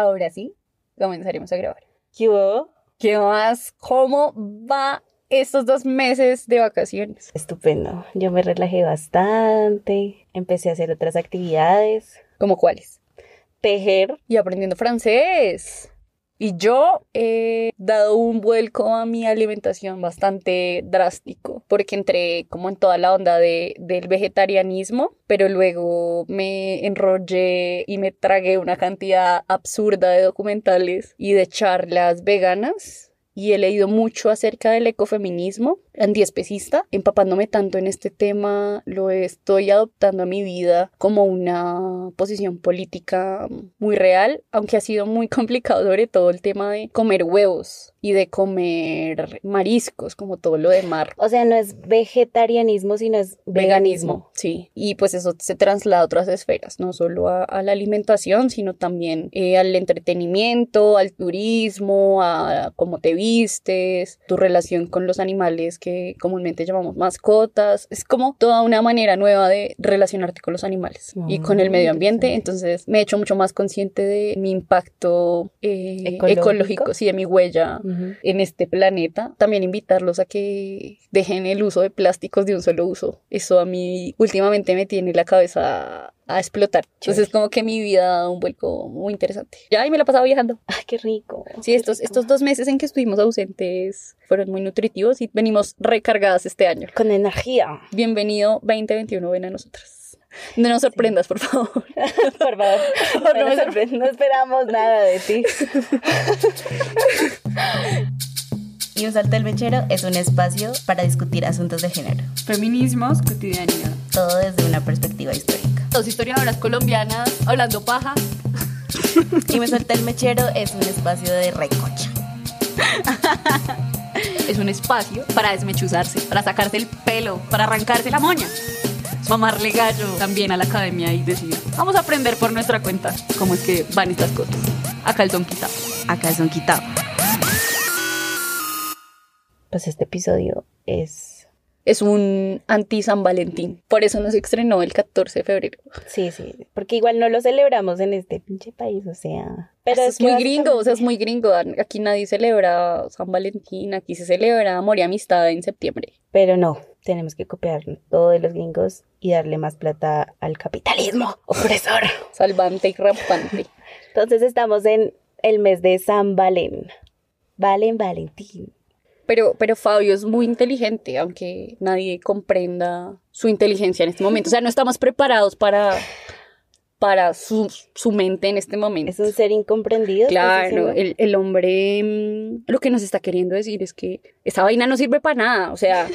ahora sí, comenzaremos a grabar. ¿Qué hubo? ¿Qué más? ¿Cómo va estos dos meses de vacaciones? Estupendo. Yo me relajé bastante, empecé a hacer otras actividades, ¿Cómo cuáles? tejer. Y aprendiendo francés. Y yo he dado un vuelco a mi alimentación bastante drástico, porque entré como en toda la onda de, del vegetarianismo, pero luego me enrollé y me tragué una cantidad absurda de documentales y de charlas veganas. Y he leído mucho acerca del ecofeminismo antiespecista, empapándome tanto en este tema, lo estoy adoptando a mi vida como una posición política muy real, aunque ha sido muy complicado sobre todo el tema de comer huevos y de comer mariscos, como todo lo de mar. O sea, no es vegetarianismo, sino es veganismo. sí. Y pues eso se traslada a otras esferas, no solo a, a la alimentación, sino también eh, al entretenimiento, al turismo, a cómo te vistes, tu relación con los animales que comúnmente llamamos mascotas. Es como toda una manera nueva de relacionarte con los animales y con el Mm, medio ambiente. Entonces me he hecho mucho más consciente de mi impacto eh, ¿Ecológico? ecológico, sí, de mi huella En este planeta. También invitarlos a que dejen el uso de plásticos de un solo uso. Eso a mí últimamente me tiene la cabeza a explotar. Entonces como que mi vida ha dado un vuelco muy interesante. Ya, y me la he pasado viajando. Ay, qué rico. Sí, qué estos, rico. estos dos meses en que estuvimos ausentes fueron muy nutritivos y venimos recargadas este año. Con energía. Bienvenido 2021, ven a nosotras. No nos sorprendas, por favor. Por favor. no no, me sorpre- no esperamos nada de ti. Y Un Salto del Mechero es un espacio para discutir asuntos de género, Feminismos, cotidianidad. todo desde una perspectiva histórica. Dos historiadoras colombianas hablando paja. Y Me Suelta el Mechero es un espacio de recocha. Es un espacio para desmechuzarse, para sacarse el pelo, para arrancarse la moña. Mamarle gallo también a la academia y decir, vamos a aprender por nuestra cuenta cómo es que van estas cosas. A calzón quitado. Acá son quitado. Pues este episodio es. Es un anti-San Valentín. Por eso nos estrenó el 14 de febrero. Sí, sí. Porque igual no lo celebramos en este pinche país, o sea. Pero es, muy gringo, o sea, es muy gringo. Aquí nadie celebra San Valentín, aquí se celebra amor y amistad en septiembre. Pero no, tenemos que copiar todo de los gringos y darle más plata al capitalismo opresor. Salvante y rampante. Entonces estamos en el mes de San Valen. Valen Valentín. Pero, pero Fabio es muy inteligente, aunque nadie comprenda su inteligencia en este momento. O sea, no estamos preparados para, para su, su mente en este momento. Es un ser incomprendido. ¿estás Claro, el, el hombre mm, lo que nos está queriendo decir es que esa vaina no sirve para nada. O sea,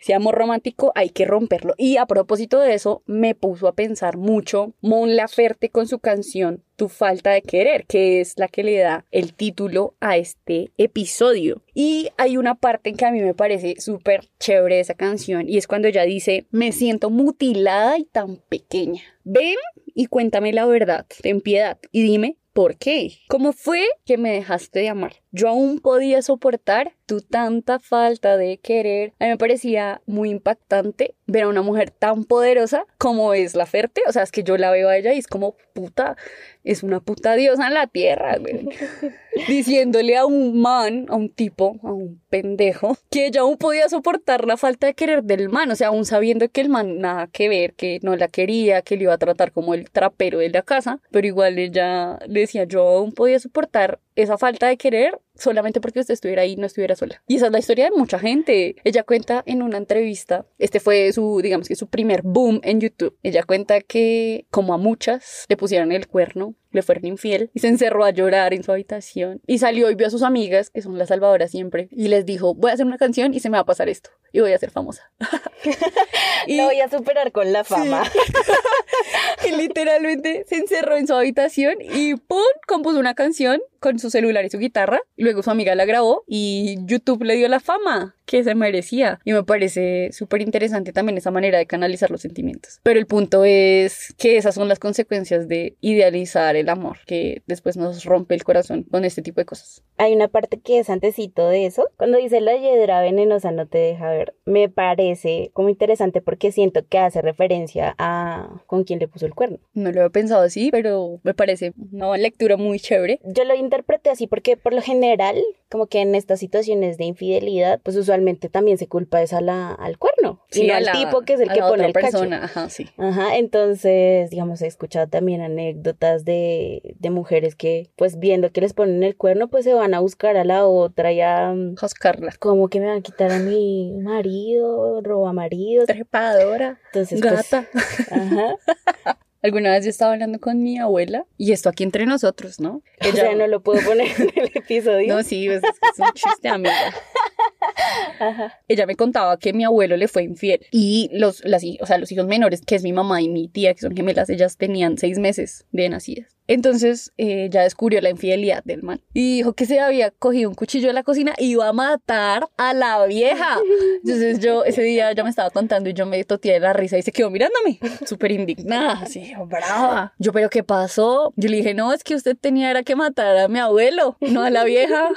ese amor romántico hay que romperlo. Y a propósito de eso, me puso a pensar mucho Mon Laferte con su canción Tu falta de querer, que es la que le da el título a este episodio. Y hay una parte en que a mí me parece súper chévere esa canción y es cuando ella dice, me siento mutilada y tan pequeña. Ven y cuéntame la verdad, ten piedad y dime ¿Por qué? ¿Cómo fue que me dejaste de amar? Yo aún podía soportar tu tanta falta de querer. A mí me parecía muy impactante ver a una mujer tan poderosa como es la Ferte. O sea, es que yo la veo a ella y es como puta, es una puta diosa en la tierra, güey. Diciéndole a un man, a un tipo, a un pendejo, que ella aún podía soportar la falta de querer del man. O sea, aún sabiendo que el man nada que ver, que no la quería, que le iba a tratar como el trapero de la casa. Pero igual ella decía, yo aún podía soportar esa falta de querer solamente porque usted estuviera ahí no estuviera sola. Y esa es la historia de mucha gente. Ella cuenta en una entrevista, este fue su, digamos que su primer boom en YouTube. Ella cuenta que como a muchas le pusieron el cuerno, le fueron infiel y se encerró a llorar en su habitación y salió y vio a sus amigas, que son las salvadoras siempre, y les dijo, voy a hacer una canción y se me va a pasar esto y voy a ser famosa. y, Lo voy a superar con la fama. y literalmente se encerró en su habitación y ¡pum! compuso una canción con su celular y su guitarra. Luego su amiga la grabó y YouTube le dio la fama. Que se merecía. Y me parece súper interesante también esa manera de canalizar los sentimientos. Pero el punto es que esas son las consecuencias de idealizar el amor, que después nos rompe el corazón con este tipo de cosas. Hay una parte que es antecito de eso. Cuando dice la hiedra venenosa no te deja ver, me parece como interesante porque siento que hace referencia a con quién le puso el cuerno. No lo había pensado así, pero me parece una lectura muy chévere. Yo lo interpreté así porque por lo general, como que en estas situaciones de infidelidad, pues usualmente también se culpa es a la, al cuerno. y no a al la- tipo que es el a que la pone otra el cacho. persona. Ajá, sí. Ajá, entonces, digamos, he escuchado también anécdotas de, de mujeres que, pues viendo que les ponen el cuerno, pues se van a buscar a la otra ya, Joscarla. como que me van a quitar a mi marido, roba marido. Trepadora. Entonces, pues, Gata. ajá. Alguna vez yo estaba hablando con mi abuela y esto aquí entre nosotros, ¿no? O sea, no lo puedo poner en el episodio. No, sí, pues, es, es un chiste, amiga. Ella me contaba que mi abuelo le fue infiel y los, las, o sea, los hijos menores, que es mi mamá y mi tía, que son gemelas, ellas tenían seis meses de nacidas. Entonces eh, ella descubrió la infidelidad del man y dijo que se había cogido un cuchillo de la cocina y iba a matar a la vieja. Entonces yo ese día ya me estaba contando y yo me toteé de la risa y se quedó mirándome, súper indignada, así, brava. Yo, ¿pero qué pasó? Yo le dije, no, es que usted tenía que matar a mi abuelo, no a la vieja.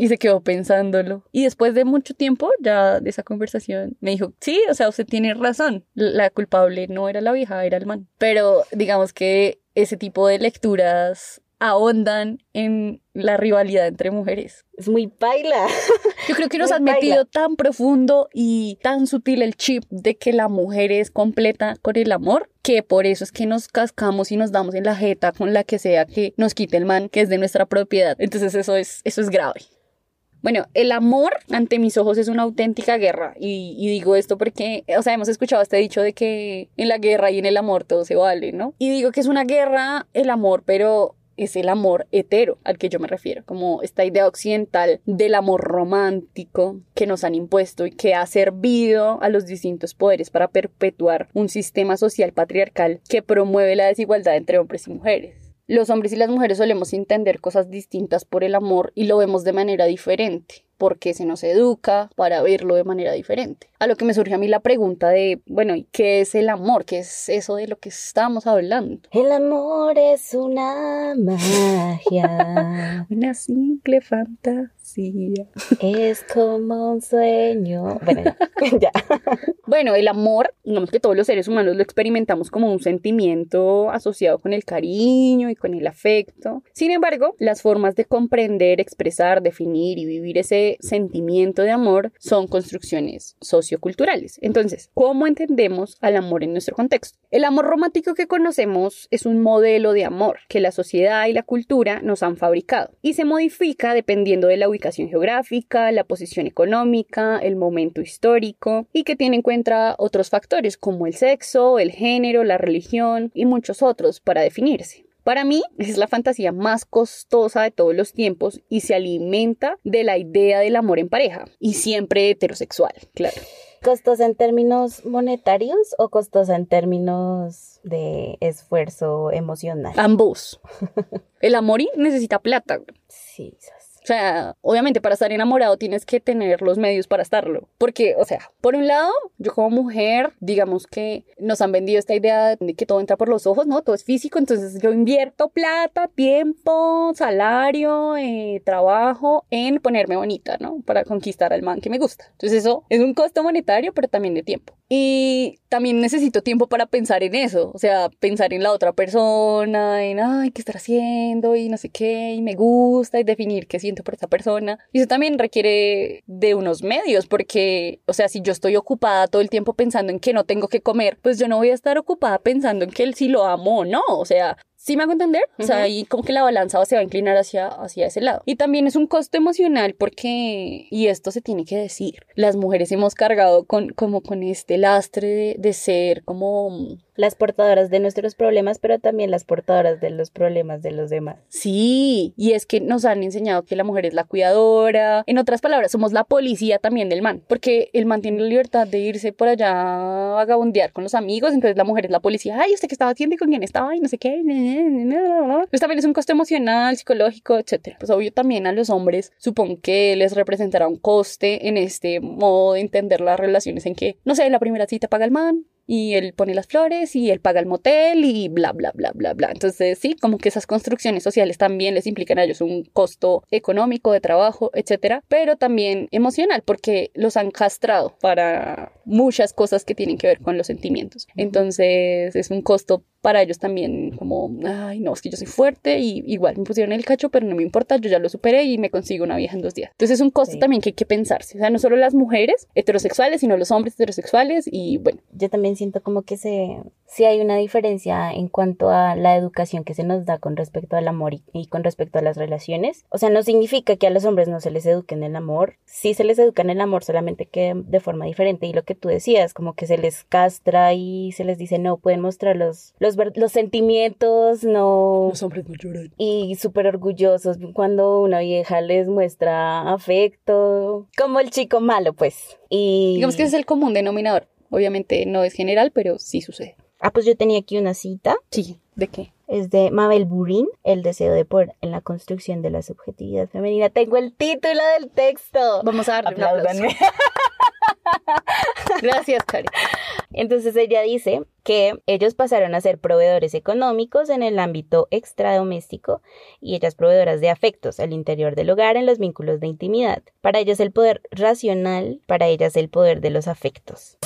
Y se quedó pensándolo. Y después de mucho tiempo, ya de esa conversación, me dijo, sí, o sea, usted tiene razón. La culpable no era la vieja, era el man. Pero digamos que ese tipo de lecturas ahondan en la rivalidad entre mujeres. Es muy baila. Yo creo que nos Muy han baila. metido tan profundo y tan sutil el chip de que la mujer es completa con el amor, que por eso es que nos cascamos y nos damos en la jeta con la que sea que nos quite el man, que es de nuestra propiedad. Entonces eso es, eso es grave. Bueno, el amor ante mis ojos es una auténtica guerra. Y, digo esto porque, o sea, hemos escuchado este dicho de que en la guerra y en el amor todo se vale, ¿no? Y digo que es una guerra el amor, pero es el amor hetero al que yo me refiero, como esta idea occidental del amor romántico que nos han impuesto y que ha servido a los distintos poderes para perpetuar un sistema social patriarcal que promueve la desigualdad entre hombres y mujeres. Los hombres y las mujeres solemos entender cosas distintas por el amor y lo vemos de manera diferente, porque se nos educa para verlo de manera diferente. A lo que me surge a mí la pregunta de, bueno, ¿y qué es el amor? ¿Qué es eso de lo que estamos hablando? El amor es una magia. Una simple fantasía. Es como un sueño. Bueno, ya. Bueno, el amor, digamos que todos los seres humanos lo experimentamos como un sentimiento asociado con el cariño y con el afecto. Sin embargo, las formas de comprender, expresar, definir y vivir ese sentimiento de amor son construcciones socioculturales. Entonces, ¿cómo entendemos al amor en nuestro contexto? El amor romántico que conocemos es un modelo de amor que la sociedad y la cultura nos han fabricado y se modifica dependiendo de la ubicación geográfica, la posición económica, el momento histórico y que tiene en cuenta otros factores como el sexo, el género, la religión y muchos otros para definirse. Para mí es la fantasía más costosa de todos los tiempos y se alimenta de la idea del amor en pareja y siempre heterosexual, claro. ¿Costosa en términos monetarios o costosa en términos de esfuerzo emocional? Ambos. El amor necesita plata. Sí, sas. O sea, obviamente para estar enamorado tienes que tener los medios para estarlo. Porque, o sea, por un lado, yo como mujer, digamos que nos han vendido esta idea de que todo entra por los ojos, ¿no? Todo es físico, entonces yo invierto plata, tiempo, salario, eh, trabajo en ponerme bonita, ¿no? Para conquistar al man que me gusta. Entonces eso es un costo monetario, pero también de tiempo. Y también necesito tiempo para pensar en eso, o sea, pensar en la otra persona, en, ay, ¿qué estará haciendo? Y no sé qué, y me gusta, y definir qué por esa persona. Y eso también requiere de unos medios, porque, o sea, si yo estoy ocupada todo el tiempo pensando en que no tengo que comer, pues yo no voy a estar ocupada pensando en que él sí lo amo o no, o sea... ¿Sí me hago entender? O sea, ahí como que la balanza se va a inclinar hacia, hacia ese lado. Y también es un costo emocional porque, y esto se tiene que decir, las mujeres hemos cargado con, como con este lastre de, de ser como Las portadoras de nuestros problemas, pero también las portadoras de los problemas de los demás. Sí, y es que nos han enseñado que la mujer es la cuidadora. En otras palabras, somos la policía también del man, porque el man tiene la libertad de irse por allá a vagabundear con los amigos, entonces la mujer es la policía. Ay, ¿usted qué estaba haciendo y con quién estaba? Y no sé qué. Pues también es un costo emocional, psicológico, etcétera. Pues obvio también a los hombres supongo que les representará un coste en este modo de entender las relaciones en que, no sé, la primera cita paga el man, y él pone las flores y él paga el motel y bla, bla, bla, bla, bla. Entonces, sí, como que esas construcciones sociales también les implican a ellos un costo económico, de trabajo, etcétera, pero también emocional, porque los han castrado para muchas cosas que tienen que ver con los sentimientos. Entonces, es un costo para ellos también como, ay, no, es que yo soy fuerte y igual me pusieron el cacho, pero no me importa, yo ya lo superé y me consigo una vieja en dos días. Entonces es un costo también que hay que pensarse, o sea, no solo las mujeres heterosexuales, sino los hombres heterosexuales y bueno. Yo también siento como que se, sí hay una diferencia en cuanto a la educación que se nos da con respecto al amor y, y, con respecto a las relaciones. O sea, no significa que a los hombres no se les eduque en el amor, sí se les educa en el amor, solamente que de forma diferente. Y lo que tú decías, como que se les castra y se les dice no pueden mostrar los, los, los sentimientos, no... Los hombres no lloran. Y súper orgullosos cuando una vieja les muestra afecto, como el chico malo, pues. Y... Digamos que ese es el común denominador. Obviamente no es general, pero sí sucede. Ah, pues yo tenía aquí una cita. Sí, ¿de qué? Es de Mabel Burin, El deseo de poder en la construcción de la subjetividad femenina. Tengo el título del texto. Vamos a darle un aplauso. Gracias, Cari. Entonces ella dice que ellos pasaron a ser proveedores económicos en el ámbito extradoméstico y ellas proveedoras de afectos al interior del hogar en los vínculos de intimidad. Para ellos el poder racional, para ellas el poder de los afectos.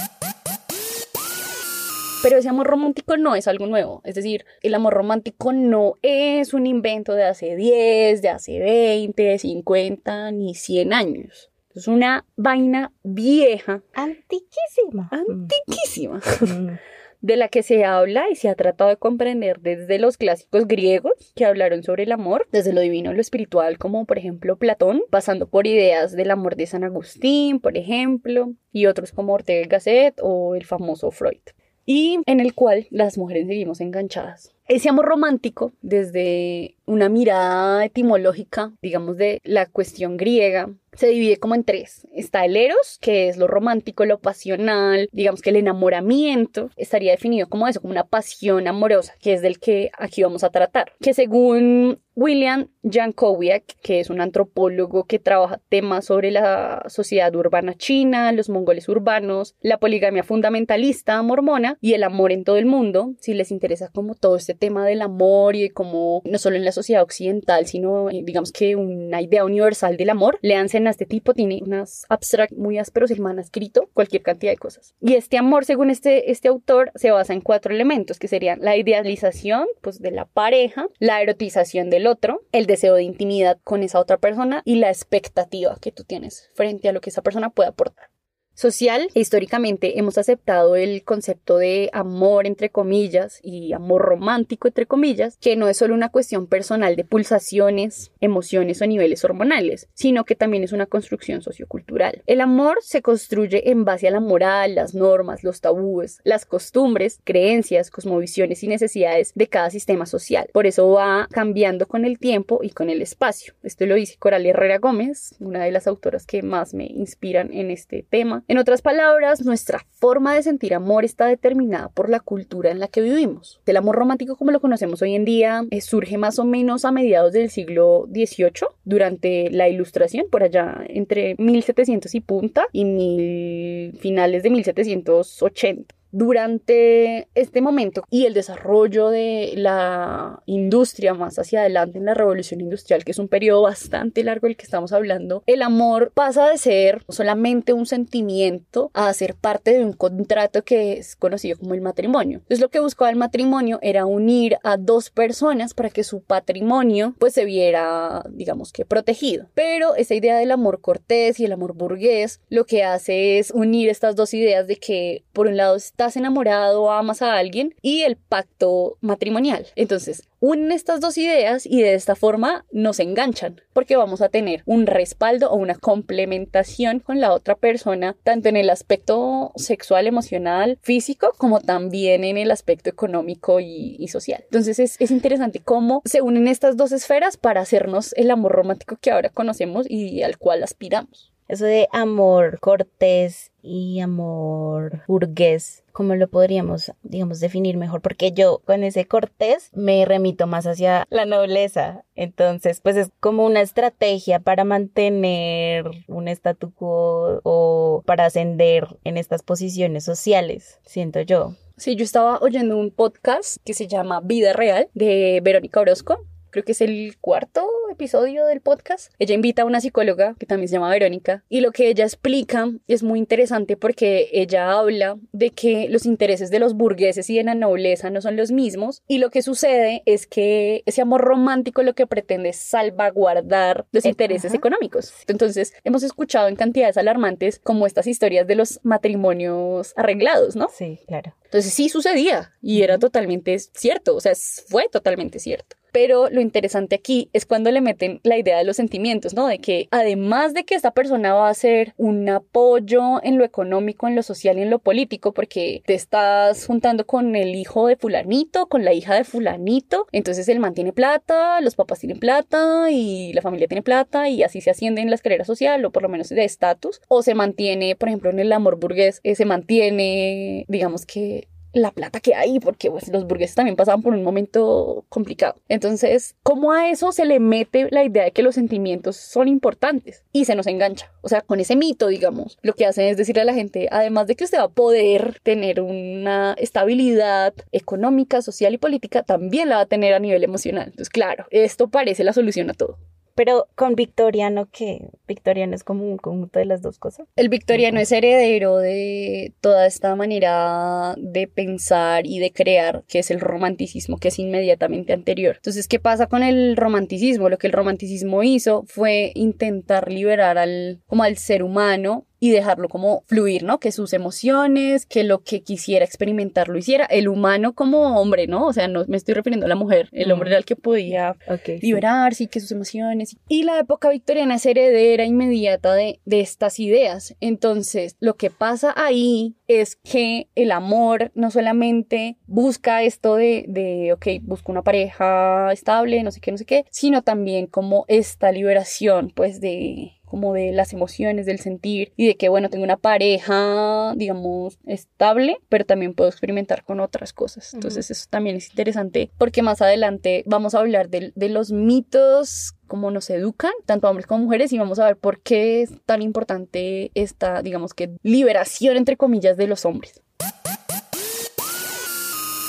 Pero ese amor romántico no es algo nuevo. Es decir, el amor romántico no es un invento de hace 10, de hace 20, 50, ni 100 años. Es una vaina vieja. Antiquísima. Antiquísima. de la que se habla y se ha tratado de comprender desde los clásicos griegos que hablaron sobre el amor, desde lo divino a lo espiritual, como por ejemplo Platón, pasando por ideas del amor de San Agustín, por ejemplo, y otros como Ortega y Gasset o el famoso Freud y en el cual las mujeres seguimos enganchadas. Ese amor romántico, desde una mirada etimológica, digamos, de la cuestión griega, se divide como en tres. Está el eros, que es lo romántico, lo pasional, digamos que el enamoramiento estaría definido como eso, como una pasión amorosa, que es del que aquí vamos a tratar. Que según William Jankowiak, que es un antropólogo que trabaja temas sobre la sociedad urbana china, los mongoles urbanos, la poligamia fundamentalista mormona y el amor en todo el mundo, si les interesa como todo este tema del amor y como no solo en la sociedad occidental, sino eh, digamos que una idea universal del amor, leanse a este tipo, tiene unas abstract muy ásperos, el man ha escrito cualquier cantidad de cosas. Y este amor, según este, este autor, se basa en cuatro elementos, que serían la idealización, pues, de la pareja, la erotización del otro, el deseo de intimidad con esa otra persona y la expectativa que tú tienes frente a lo que esa persona puede aportar social. Históricamente hemos aceptado el concepto de amor entre comillas y amor romántico entre comillas, que no es solo una cuestión personal de pulsaciones, emociones o niveles hormonales, sino que también es una construcción sociocultural. El amor se construye en base a la moral, las normas, los tabúes, las costumbres, creencias, cosmovisiones y necesidades de cada sistema social. Por eso va cambiando con el tiempo y con el espacio. Esto lo dice Coral Herrera Gómez, una de las autoras que más me inspiran en este tema en otras palabras, nuestra forma de sentir amor está determinada por la cultura en la que vivimos. El amor romántico como lo conocemos hoy en día eh, surge más o menos a mediados del siglo XVIII, durante la Ilustración, por allá entre 1700 y punta y mil, finales de 1780 durante este momento y el desarrollo de la industria más hacia adelante en la revolución industrial, que es un periodo bastante largo del que estamos hablando, el amor pasa de ser solamente un sentimiento a ser parte de un contrato que es conocido como el matrimonio. Entonces lo que buscaba el matrimonio era unir a dos personas para que su patrimonio pues se viera digamos que protegido. Pero esa idea del amor cortés y el amor burgués lo que hace es unir estas dos ideas de que por un lado está estás enamorado, amas a alguien y el pacto matrimonial. Entonces, unen estas dos ideas y de esta forma nos enganchan, porque vamos a tener un respaldo o una complementación con la otra persona, tanto en el aspecto sexual, emocional, físico, como también en el aspecto económico y, social. Entonces es, es interesante cómo se unen estas dos esferas para hacernos el amor romántico que ahora conocemos y al cual aspiramos. Eso de amor cortés y amor burgués ¿cómo lo podríamos, digamos, definir mejor? Porque yo con ese cortés me remito más hacia la nobleza. Entonces, pues es como una estrategia para mantener un statu quo o para ascender en estas posiciones sociales, siento yo. Sí, yo estaba oyendo un podcast que se llama Vida Real de Verónica Orozco creo que es el cuarto episodio del podcast. Ella invita a una psicóloga que también se llama Verónica y lo que ella explica es muy interesante porque ella habla de que los intereses de los burgueses y de la nobleza no son los mismos y lo que sucede es que ese amor romántico lo que pretende es salvaguardar los intereses económicos. Entonces, hemos escuchado en cantidades alarmantes como estas historias de los matrimonios arreglados, ¿no? Sí, claro. Entonces sí sucedía y era totalmente cierto, o sea, fue totalmente cierto. Pero lo interesante aquí es cuando le meten la idea de los sentimientos, ¿no? De que además de que esta persona va a ser un apoyo en lo económico, en lo social y en lo político, porque te estás juntando con el hijo de fulanito, con la hija de fulanito, entonces el man tiene plata, los papás tienen plata y la familia tiene plata y así se asciende en la escalera social o por lo menos de estatus, o se mantiene, por ejemplo, en el amor burgués, eh, se mantiene, digamos que la plata que hay, porque pues, los burgueses también pasaban por un momento complicado. Entonces, ¿cómo a eso se le mete la idea de que los sentimientos son importantes? Y se nos engancha. O sea, con ese mito, digamos, lo que hacen es decirle a la gente, además de que usted va a poder tener una estabilidad económica, social y política, también la va a tener a nivel emocional. Entonces, claro, esto parece la solución a todo. Pero con victoriano, que victoriano es como un conjunto de las dos cosas. El victoriano es heredero de toda esta manera de pensar y de crear, que es el romanticismo, que es inmediatamente anterior. Entonces, ¿qué pasa con el romanticismo? Lo que el romanticismo hizo fue intentar liberar al, como al ser humano y dejarlo como fluir, ¿no? Que sus emociones, que lo que quisiera experimentar lo hiciera. El humano como hombre, ¿no? O sea, no me estoy refiriendo a la mujer. El hombre era el que podía liberarse y que sus emociones. Y la época victoriana es heredera inmediata de, de estas ideas. Entonces, lo que pasa ahí es que el amor no solamente busca esto de, de, ok, busco una pareja estable, no sé qué, no sé qué, sino también como esta liberación, pues, de como de las emociones, del sentir y de que, bueno, tengo una pareja, digamos, estable, pero también puedo experimentar con otras cosas. Entonces eso también es interesante porque más adelante vamos a hablar de, de los mitos cómo nos educan, tanto hombres como mujeres, y vamos a ver por qué es tan importante esta, digamos que, liberación, entre comillas, de los hombres.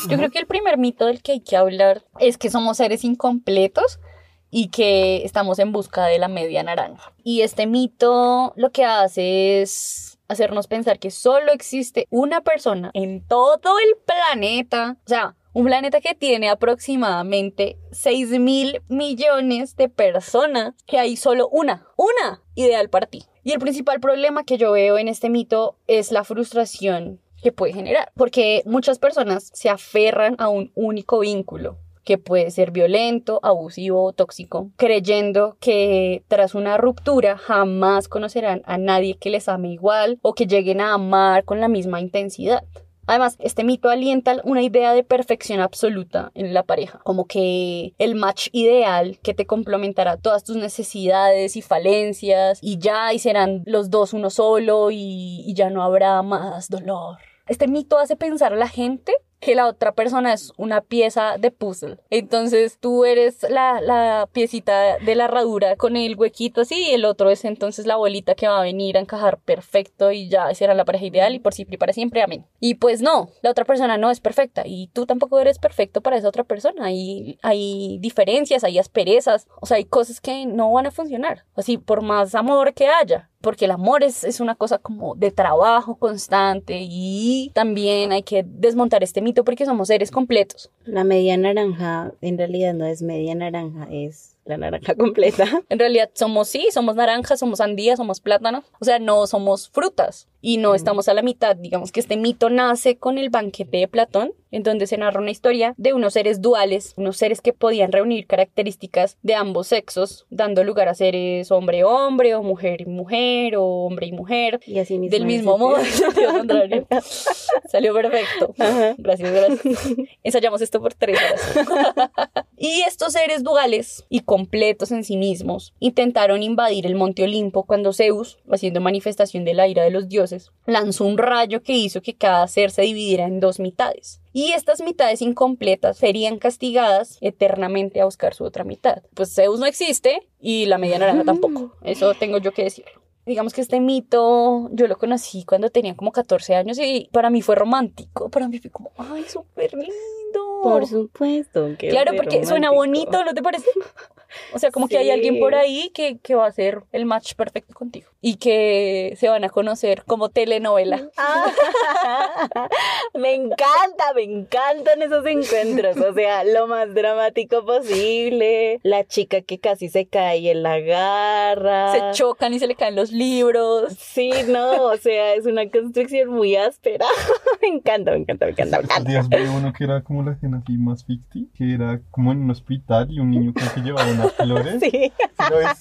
Yo creo que el primer mito del que hay que hablar es que somos seres incompletos y que estamos en busca de la media naranja. Y este mito lo que hace es hacernos pensar que solo existe una persona en todo el planeta, o sea, un planeta que tiene aproximadamente 6 mil millones de personas, que hay solo una, una ideal para ti. Y el principal problema que yo veo en este mito es la frustración que puede generar, porque muchas personas se aferran a un único vínculo que puede ser violento, abusivo, tóxico, creyendo que tras una ruptura jamás conocerán a nadie que les ame igual o que lleguen a amar con la misma intensidad. Además, este mito alienta una idea de perfección absoluta en la pareja, como que el match ideal que te complementará todas tus necesidades y falencias y ya y serán los dos uno solo y ya no habrá más dolor. Este mito hace pensar a la gente que la otra persona es una pieza de puzzle. Entonces tú eres la, la piecita de la herradura con el huequito así y el otro es entonces la bolita que va a venir a encajar perfecto y ya será la pareja ideal y por siempre y para siempre, amén. Y pues no, la otra persona no es perfecta y tú tampoco eres perfecto para esa otra persona. Y hay diferencias, hay asperezas, o sea, hay cosas que no van a funcionar. Así, por más amor que haya, porque el amor es, es, una cosa como de trabajo constante y también hay que desmontar este mito porque somos seres completos. La media naranja en realidad no es media naranja, es la naranja completa. En realidad somos sí, somos naranjas, somos sandías, somos plátanos, o sea, no somos frutas y no estamos a la mitad. Digamos que este mito nace con el banquete de Platón, en donde se narra una historia de unos seres duales, unos seres que podían reunir características de ambos sexos, dando lugar a seres hombre-hombre o mujer-mujer o hombre y mujer. Y así mismo. Del mismo modo. Salió perfecto. Gracias, gracias. Ensayamos esto por tres horas. y estos seres duales y completos en sí mismos, intentaron invadir el monte Olimpo cuando Zeus, haciendo manifestación de la ira de los dioses, lanzó un rayo que hizo que cada ser se dividiera en dos mitades. Y estas mitades incompletas serían castigadas eternamente a buscar su otra mitad. Pues Zeus no existe y la media naranja tampoco. Eso tengo yo que decirlo. Digamos que este mito yo lo conocí cuando tenía como 14 años y para mí fue romántico. Para mí fue como, ay, súper lindo. Por supuesto. que Claro, porque suena bonito, ¿no te parece? O sea, como que hay alguien por ahí que, que va a ser el match perfecto contigo. Y que se van a conocer como telenovela. Ah, me encanta, me encantan esos encuentros. O sea, lo más dramático posible. La chica que casi se cae y él la agarra. Se chocan y se le caen los libros. Sí, no, o sea, es una construcción muy áspera. me encanta, me encanta, me encanta, encanta. días vi uno que era como la escena así más ficti, que era como en un hospital y un niño que llevaba unas flores. Sí, ¿Sí lo?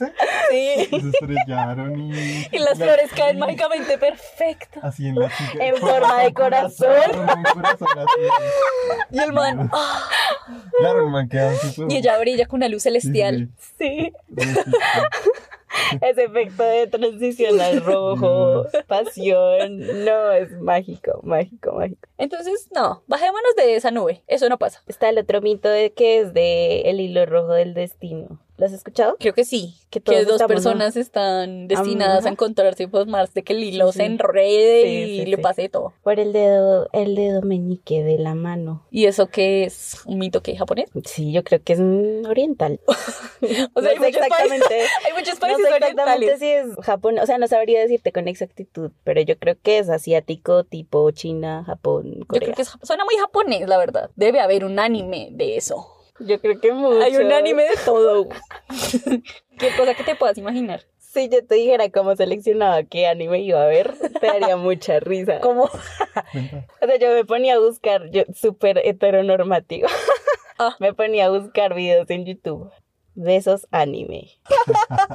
Sí. Y se estrellaron y... Y las la- flores caen mágicamente perfecto. Así en la chica. En forma de corazón. Y el man, ah, Claro, el man queda súper... y ella brilla con una luz celestial. sí. sí, sí, sí. Ese efecto de transición al rojo, pasión. No, es mágico, mágico, mágico. Entonces, no, bajémonos de esa nube. Eso no pasa. Está el otro mito de que es de el hilo rojo del destino. ¿Lo has escuchado? Creo que sí. Que Que, dos estamos, personas están destinadas Ajá. a encontrarse por más de que el hilo Sí, se enrede Sí, y sí, le pase todo. Por el dedo, el dedo meñique de la mano. ¿Y eso qué es? ¿Un mito que es japonés? Sí, yo creo que es oriental. O sea, no hay muchos exactamente. países, hay muchos No países sé exactamente si es japonés, o sea, no sabría decirte con exactitud, pero yo creo que es asiático, tipo China, Japón, Yo Corea. creo que es- suena muy japonés, la verdad. Debe haber un anime de eso. Yo creo que mucho. Hay un anime de todo. Qué cosa que te puedas imaginar. Si yo te dijera cómo seleccionaba qué anime iba a ver, te daría mucha risa. Como Cuenta. O sea, yo me ponía a buscar, yo súper heteronormativo. Ah. Me ponía a buscar videos en YouTube. Besos anime.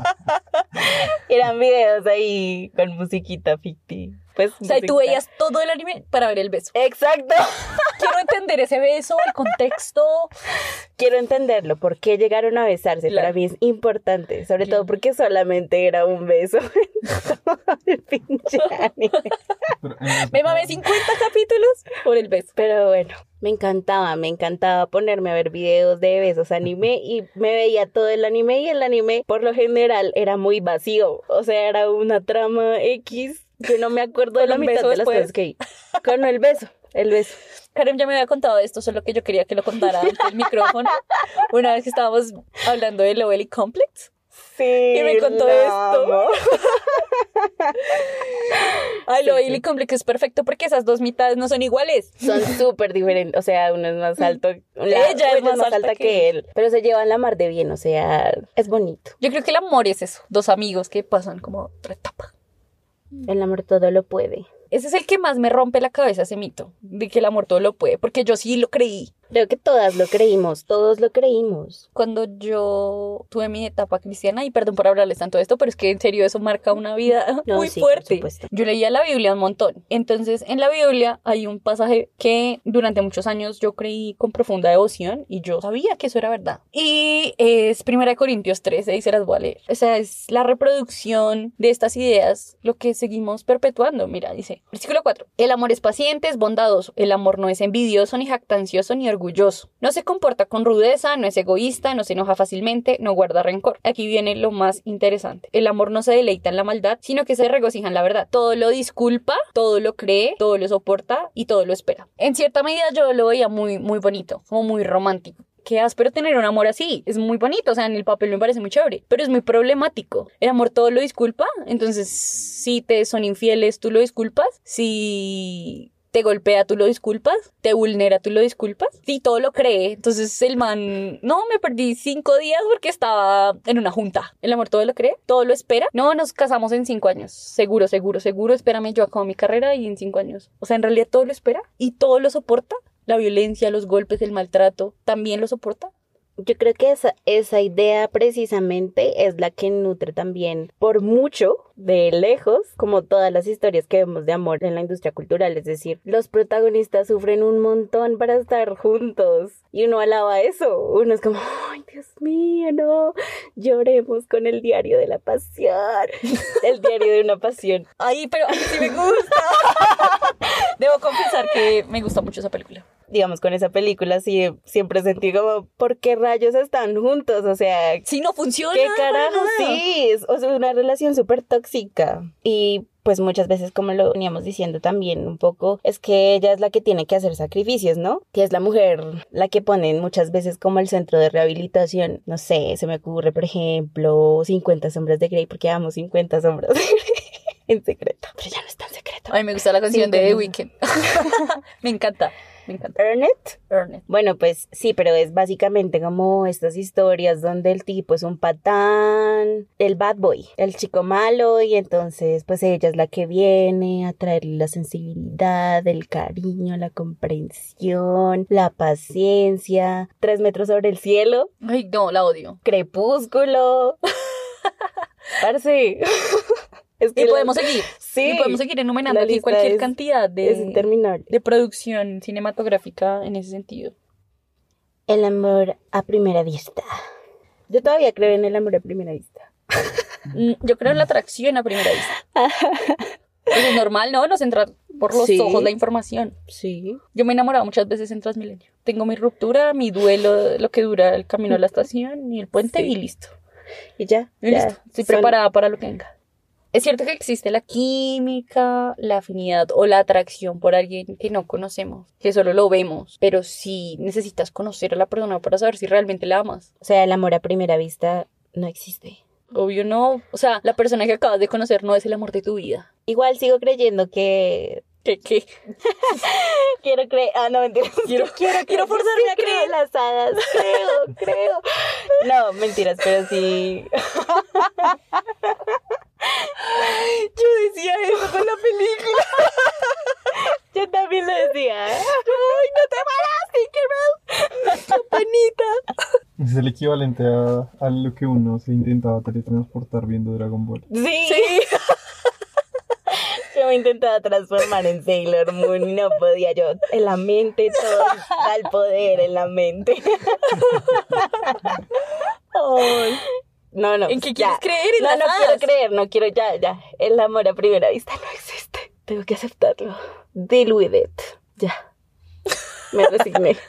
Eran videos ahí con musiquita ficti. Pues, O sea, y tú veías todo el anime para ver el beso. Exacto. Quiero entender ese beso, el contexto. Quiero entenderlo. ¿Por qué llegaron a besarse? Claro. Para mí es importante. Sobre Claro. todo porque solamente era un beso. en todo el pinche anime. Me mamé 50 capítulos por el beso. Pero bueno, me encantaba, me encantaba ponerme a ver videos de besos anime y me veía todo el anime y el anime por lo general era muy vacío. O sea, era una trama X que no me acuerdo de la mitad de las cosas que. Con el beso, el beso. Karen ya me había contado esto, solo que yo quería que lo contara ante el micrófono. Una vez que estábamos hablando de Lovely Complex. Sí. Y me contó lo esto. Ay, Sí, sí. Complex es perfecto porque esas dos mitades no son iguales. Son súper diferentes, o sea, uno es más alto, la- Ella es más alta que, que él, pero se llevan la mar de bien, o sea, es bonito. Yo creo que el amor es eso. Dos amigos que pasan como otra etapa. El amor todo lo puede. Ese es el que más me rompe la cabeza, ese mito, de que el amor todo lo puede, porque yo sí lo creí. Creo que todas lo creímos, todos lo creímos. Cuando yo tuve mi etapa cristiana, y perdón por hablarles tanto de esto, pero es que en serio eso marca una vida No, muy sí, fuerte. Yo leía la Biblia un montón. Entonces, en la Biblia hay un pasaje que durante muchos años yo creí con profunda devoción y yo sabía que eso era verdad. Y es 1 Corintios 13 y se las voy a leer. O sea, es la reproducción de estas ideas lo que seguimos perpetuando. Mira, dice, versículo 4. El amor es paciente, es bondadoso. El amor no es envidioso, ni jactancioso, ni orgulloso. No se comporta con rudeza, no es egoísta, no se enoja fácilmente, no guarda rencor. Aquí viene lo más interesante. El amor no se deleita en la maldad, sino que se regocija en la verdad. Todo lo disculpa, todo lo cree, todo lo soporta y todo lo espera. En cierta medida yo lo veía muy, muy bonito, como muy romántico. Qué áspero tener un amor así. Es muy bonito, o sea, en el papel me parece muy chévere, pero es muy problemático. El amor todo lo disculpa, entonces si te son infieles, tú lo disculpas. Si te golpea, tú lo disculpas. Te vulnera, tú lo disculpas. Si todo lo cree, entonces el man, no, me perdí cinco días porque estaba en una junta. El amor todo lo cree, todo lo espera. No, nos casamos en cinco años. Seguro, seguro, seguro. Espérame, yo acabo mi carrera y en cinco años. O sea, en realidad todo lo espera y todo lo soporta. La violencia, los golpes, el maltrato, también lo soporta. Yo creo que esa, esa idea precisamente es la que nutre también por mucho de lejos como todas las historias que vemos de amor en la industria cultural, es decir, los protagonistas sufren un montón para estar juntos y uno alaba eso, uno es como, ay Dios mío, no, lloremos con el diario de la pasión, el diario de una pasión. Ay, pero a mí sí me gusta. Debo confesar que me gusta mucho esa película. Digamos, con esa película sí siempre sentí como, ¿por qué rayos están juntos? O sea, Si no funciona. ¿Qué carajo? Sí, es, o sea, una relación súper tóxica. Y pues muchas veces, como lo veníamos diciendo también un poco, es que ella es la que tiene que hacer sacrificios, ¿no? Que es la mujer la que ponen muchas veces como el centro de rehabilitación. No sé, se me ocurre, por ejemplo, 50 sombras de Grey, porque amo 50 sombras de Grey en secreto. Pero ya no es tan secreto. A mí me gusta la canción Sí, de The Weeknd. me encanta, me encanta. Ernest. Ernest. Bueno, pues sí, pero es básicamente como estas historias donde el tipo es un patán, el bad boy, el chico malo, y entonces pues ella es la que viene a traerle la sensibilidad, el cariño, la comprensión, la paciencia, tres metros sobre el cielo, Ay, no, la odio. crepúsculo. Parce. Es Y la- podemos seguir. Sí. Y podemos seguir enumerando aquí cualquier es- cantidad Es de, interminable. de producción cinematográfica en ese sentido. El amor a primera vista. Yo todavía creo en el amor a primera vista. Mm, Yo creo en la atracción a primera vista. Pues es normal, ¿no? Nos entra por los Sí. ojos la información. Sí. Yo me he enamorado muchas veces en Transmilenio. Tengo mi ruptura, mi duelo, lo que dura el camino a la estación y el puente Sí. y listo. Y ya. Y ya. listo. Estoy preparada para lo que venga. Es cierto que existe la química, la afinidad o la atracción por alguien que no conocemos, que solo lo vemos, pero sí necesitas conocer a la persona para saber si realmente la amas. O sea, el amor a primera vista no existe. Obvio no, o sea, la persona que acabas de conocer no es el amor de tu vida. Igual sigo creyendo que. ¿Qué, qué? Quiero creer. Ah, no, mentiras. Quiero- quiero, quiero forzarme sí a creer. en las hadas. Creo, creo. No, mentiras, pero sí. Yo decía eso con la película. Yo también lo decía. ¡Ay, no te paraste, Campanita. Es el equivalente a, a lo que uno se intentaba teletransportar viendo Dragon Ball. Sí. Yo me intentaba transformar en Sailor Moon y no podía yo. En la mente todo da el poder en la mente. Ay. No, no. ¿En qué ya. quieres creer? ¿En No, las no hadas? quiero creer, no quiero ya, ya. El amor a primera vista no existe. Tengo que aceptarlo. Deal with it. Ya. Me resigné.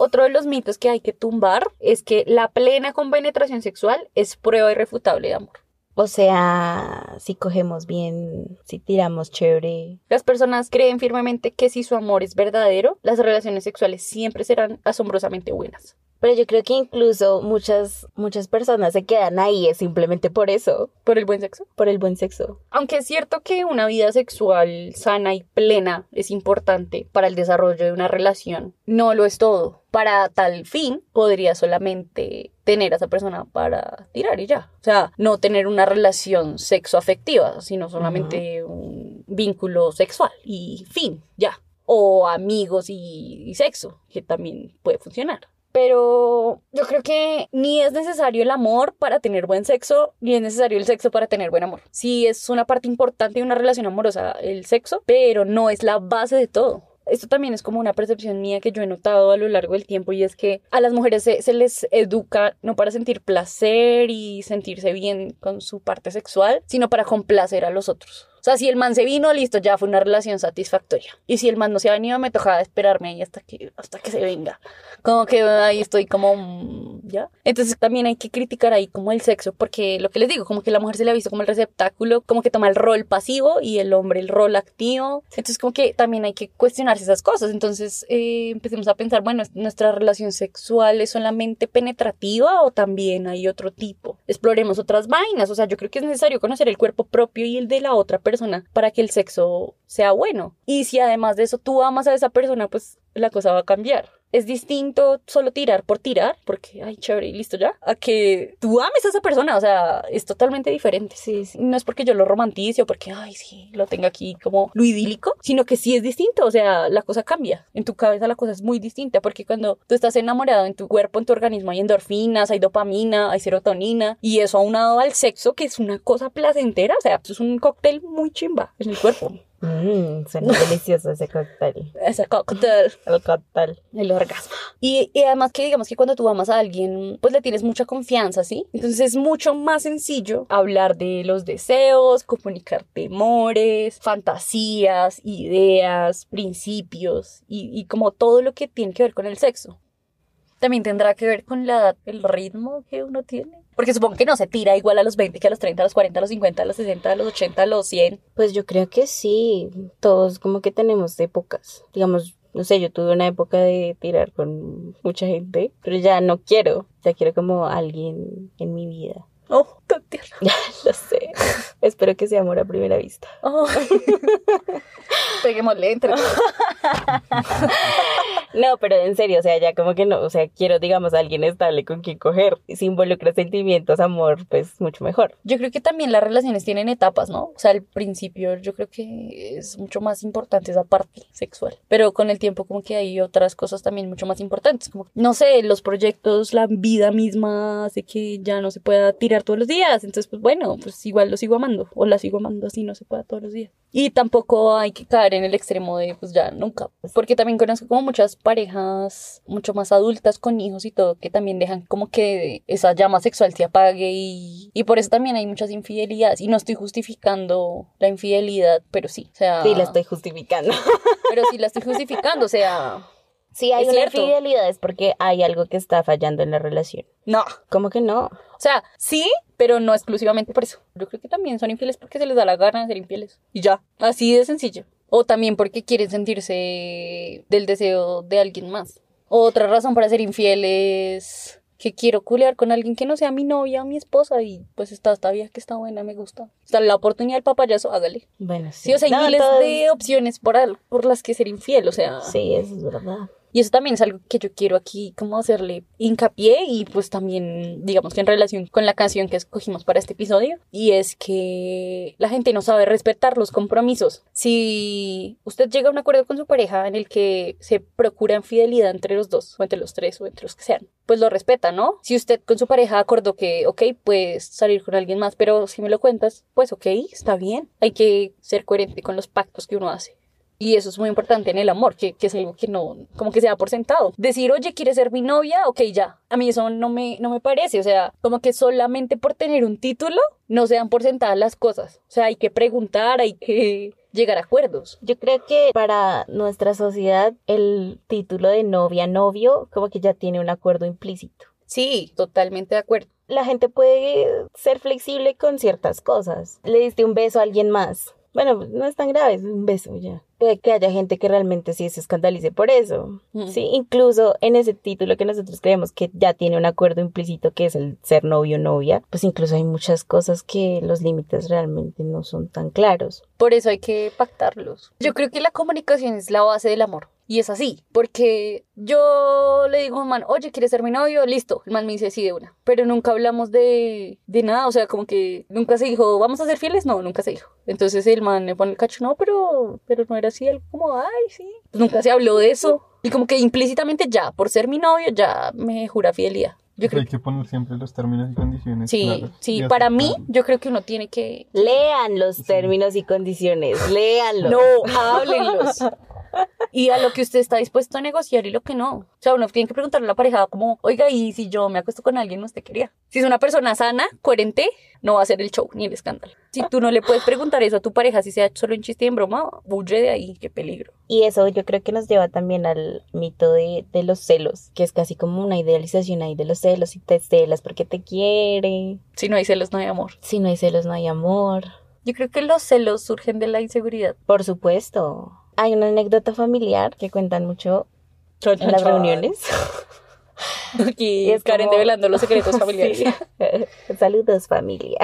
Otro de los mitos que hay que tumbar es que la plena compenetración sexual es prueba irrefutable de amor. O sea, si cogemos bien, si tiramos chévere. Las personas creen firmemente que si su amor es verdadero, las relaciones sexuales siempre serán asombrosamente buenas. Pero yo creo que incluso muchas, muchas personas se quedan ahí es simplemente por eso, ¿Por el buen sexo? por el buen sexo. Aunque es cierto que una vida sexual sana y plena es importante para el desarrollo de una relación, no lo es todo. Para tal fin, podría solamente tener a esa persona para tirar y ya. O sea, no tener una relación sexoafectiva, sino solamente un vínculo sexual y fin, ya. O amigos y, y sexo, que también puede funcionar. Pero yo creo que ni es necesario el amor para tener buen sexo, ni es necesario el sexo para tener buen amor. Sí es una parte importante de una relación amorosa el sexo, pero no es la base de todo. Esto también es como una percepción mía que yo he notado a lo largo del tiempo y es que a las mujeres se, se les educa no para sentir placer y sentirse bien con su parte sexual, sino para complacer a los otros. O sea, si el man se vino, listo, ya fue una relación satisfactoria. Y si el man no se ha venido, me tocaba esperarme ahí hasta que, hasta que se venga. Como que ahí estoy como, mm, ¿ya? Entonces también hay que criticar ahí como el sexo, porque lo que les digo, como que la mujer se le ha visto como el receptáculo, como que toma el rol pasivo y el hombre el rol activo. Entonces como que también hay que cuestionarse esas cosas. Entonces eh, empecemos a pensar, bueno, ¿nuestra relación sexual es solamente penetrativa o también hay otro tipo? Exploremos otras vainas. O sea, yo creo que es necesario conocer el cuerpo propio y el de la otra persona para que el sexo sea bueno. Y si además de eso tú amas a esa persona, pues la cosa va a cambiar. Es distinto solo tirar por tirar, porque, ay, chévere, y listo ya, a que tú ames a esa persona, o sea, es totalmente diferente. Sí, sí. No es porque yo lo romantice o porque, ay, sí, lo tenga aquí como lo idílico, sino que sí es distinto, o sea, la cosa cambia. En tu cabeza la cosa es muy distinta, porque cuando tú estás enamorado en tu cuerpo, en tu organismo, hay endorfinas, hay dopamina, hay serotonina, y eso aunado al sexo, que es una cosa placentera, o sea, es un cóctel muy chimba en el cuerpo. Mmm, suena delicioso ese cóctel. Ese cóctel. El cóctel. El orgasmo. Y, y además que digamos que cuando tú amas a alguien, pues le tienes mucha confianza, ¿sí? Entonces es mucho más sencillo hablar de los deseos, comunicar temores, fantasías, ideas, principios y, y como todo lo que tiene que ver con el sexo. También tendrá que ver con la edad, el ritmo que uno tiene. Porque supongo que no se tira igual a los 20 que a los 30, a los 40, a los 50, a los 60, a los 80, a los 100. Pues yo creo que sí, todos como que tenemos épocas. Digamos, no sé, yo tuve una época de tirar con mucha gente, pero ya no quiero, ya quiero como alguien en mi vida. Oh, tan tierno. Ya lo sé. Espero que sea amor a primera vista. Oh. Peguémosle entre. No, pero en serio, o sea, ya como que no, o sea, quiero, digamos, a alguien estable con quien coger. Si involucra sentimientos, amor, pues mucho mejor. Yo creo que también las relaciones tienen etapas, ¿no? O sea, al principio yo creo que es mucho más importante esa parte sexual. Pero con el tiempo como que hay otras cosas también mucho más importantes. Como, no sé, los proyectos, la vida misma hace que ya no se pueda tirar todos los días. Entonces, pues bueno, pues igual lo sigo amando. O la sigo amando así no se pueda todos los días. Y tampoco hay que caer en el extremo de pues ya nunca. Porque también conozco como muchas parejas mucho más adultas con hijos y todo que también dejan como que esa llama sexual se apague y, y por eso también hay muchas infidelidades. Y no estoy justificando la infidelidad, pero sí. O sea, Sí, la estoy justificando. pero sí la estoy justificando. O sea, Si hay una infidelidad es porque hay algo que está fallando en la relación. no. ¿Cómo que no? O sea, sí, pero no exclusivamente por eso. Yo creo que también son infieles porque se les da la gana de ser infieles. Y ya. Así de sencillo. O también porque quieren sentirse del deseo de alguien más. Otra razón para ser infiel es que quiero culear con alguien que no sea mi novia o mi esposa y pues está, está bien que está buena, me gusta. Está la oportunidad del papayazo, hágale. Bueno, sí. Sí, o sea, hay No, miles de opciones por, al- por las que ser infiel, o sea. Sí, eso es verdad. Y eso también es algo que yo quiero aquí como hacerle hincapié y pues también digamos que en relación con la canción que escogimos para este episodio y es que la gente no sabe respetar los compromisos. Si usted llega a un acuerdo con su pareja en el que se procura infidelidad entre los dos o entre los tres o entre los que sean, pues lo respeta, ¿no? Si usted con su pareja acordó que, ok, puedes salir con alguien más, pero si me lo cuentas, pues ok, está bien. Hay que ser coherente con los pactos que uno hace. Y eso es muy importante en el amor, que, que es algo que no, como que se da por sentado. Decir, oye, ¿quieres ser mi novia? Ok, ya. A mí eso no me, no me parece. O sea, como que solamente por tener un título no se dan por sentadas las cosas. O sea, hay que preguntar, hay que llegar a acuerdos. Yo creo que para nuestra sociedad el título de novia, novio, como que ya tiene un acuerdo implícito. Sí, totalmente de acuerdo. La gente puede ser flexible con ciertas cosas. Le diste un beso a alguien más. Bueno, no es tan grave, es un beso ya. Puede que haya gente que realmente sí se escandalice por eso. Mm. Sí, incluso en ese título que nosotros creemos que ya tiene un acuerdo implícito que es el ser novio o novia, pues incluso hay muchas cosas que los límites realmente no son tan claros. Por eso hay que pactarlos. Yo creo que la comunicación es la base del amor. Y es así, porque yo le digo a un man, oye, ¿quieres ser mi novio? Listo. El man me dice sí de una. Pero nunca hablamos de, de nada, o sea, como que nunca se dijo, ¿vamos a ser fieles? No, nunca se dijo. Entonces el man le pone el cacho, no, pero, pero no era así, él como, ay, sí. Pues nunca se habló de eso. Y como que implícitamente ya, por ser mi novio, ya me jura fidelidad. Yo creo Hay que poner siempre los términos y condiciones. Sí, claros sí, para mí, yo creo que uno tiene que Lean los términos y condiciones, léanlos. No, háblenlos. Y a lo que usted está dispuesto a negociar y lo que no. O sea, uno tiene que preguntarle a la pareja como, oiga, y si yo me acuesto con alguien, ¿usted quería? Si es una persona sana, coherente, no va a ser el show ni el escándalo. Si tú no le puedes preguntar eso a tu pareja, si sea solo en chiste y en broma, huye de ahí, qué peligro. Y eso yo creo que nos lleva también al mito de, de los celos, que es casi como una idealización ahí de los celos y te celas porque te quiere. Si no hay celos, no hay amor. Si no hay celos, no hay amor. Yo creo que los celos surgen de la inseguridad. Por supuesto. Hay una anécdota familiar que cuentan mucho en las reuniones. Aquí Y es Karen como- develando los secretos familiares. Sí. Saludos familia.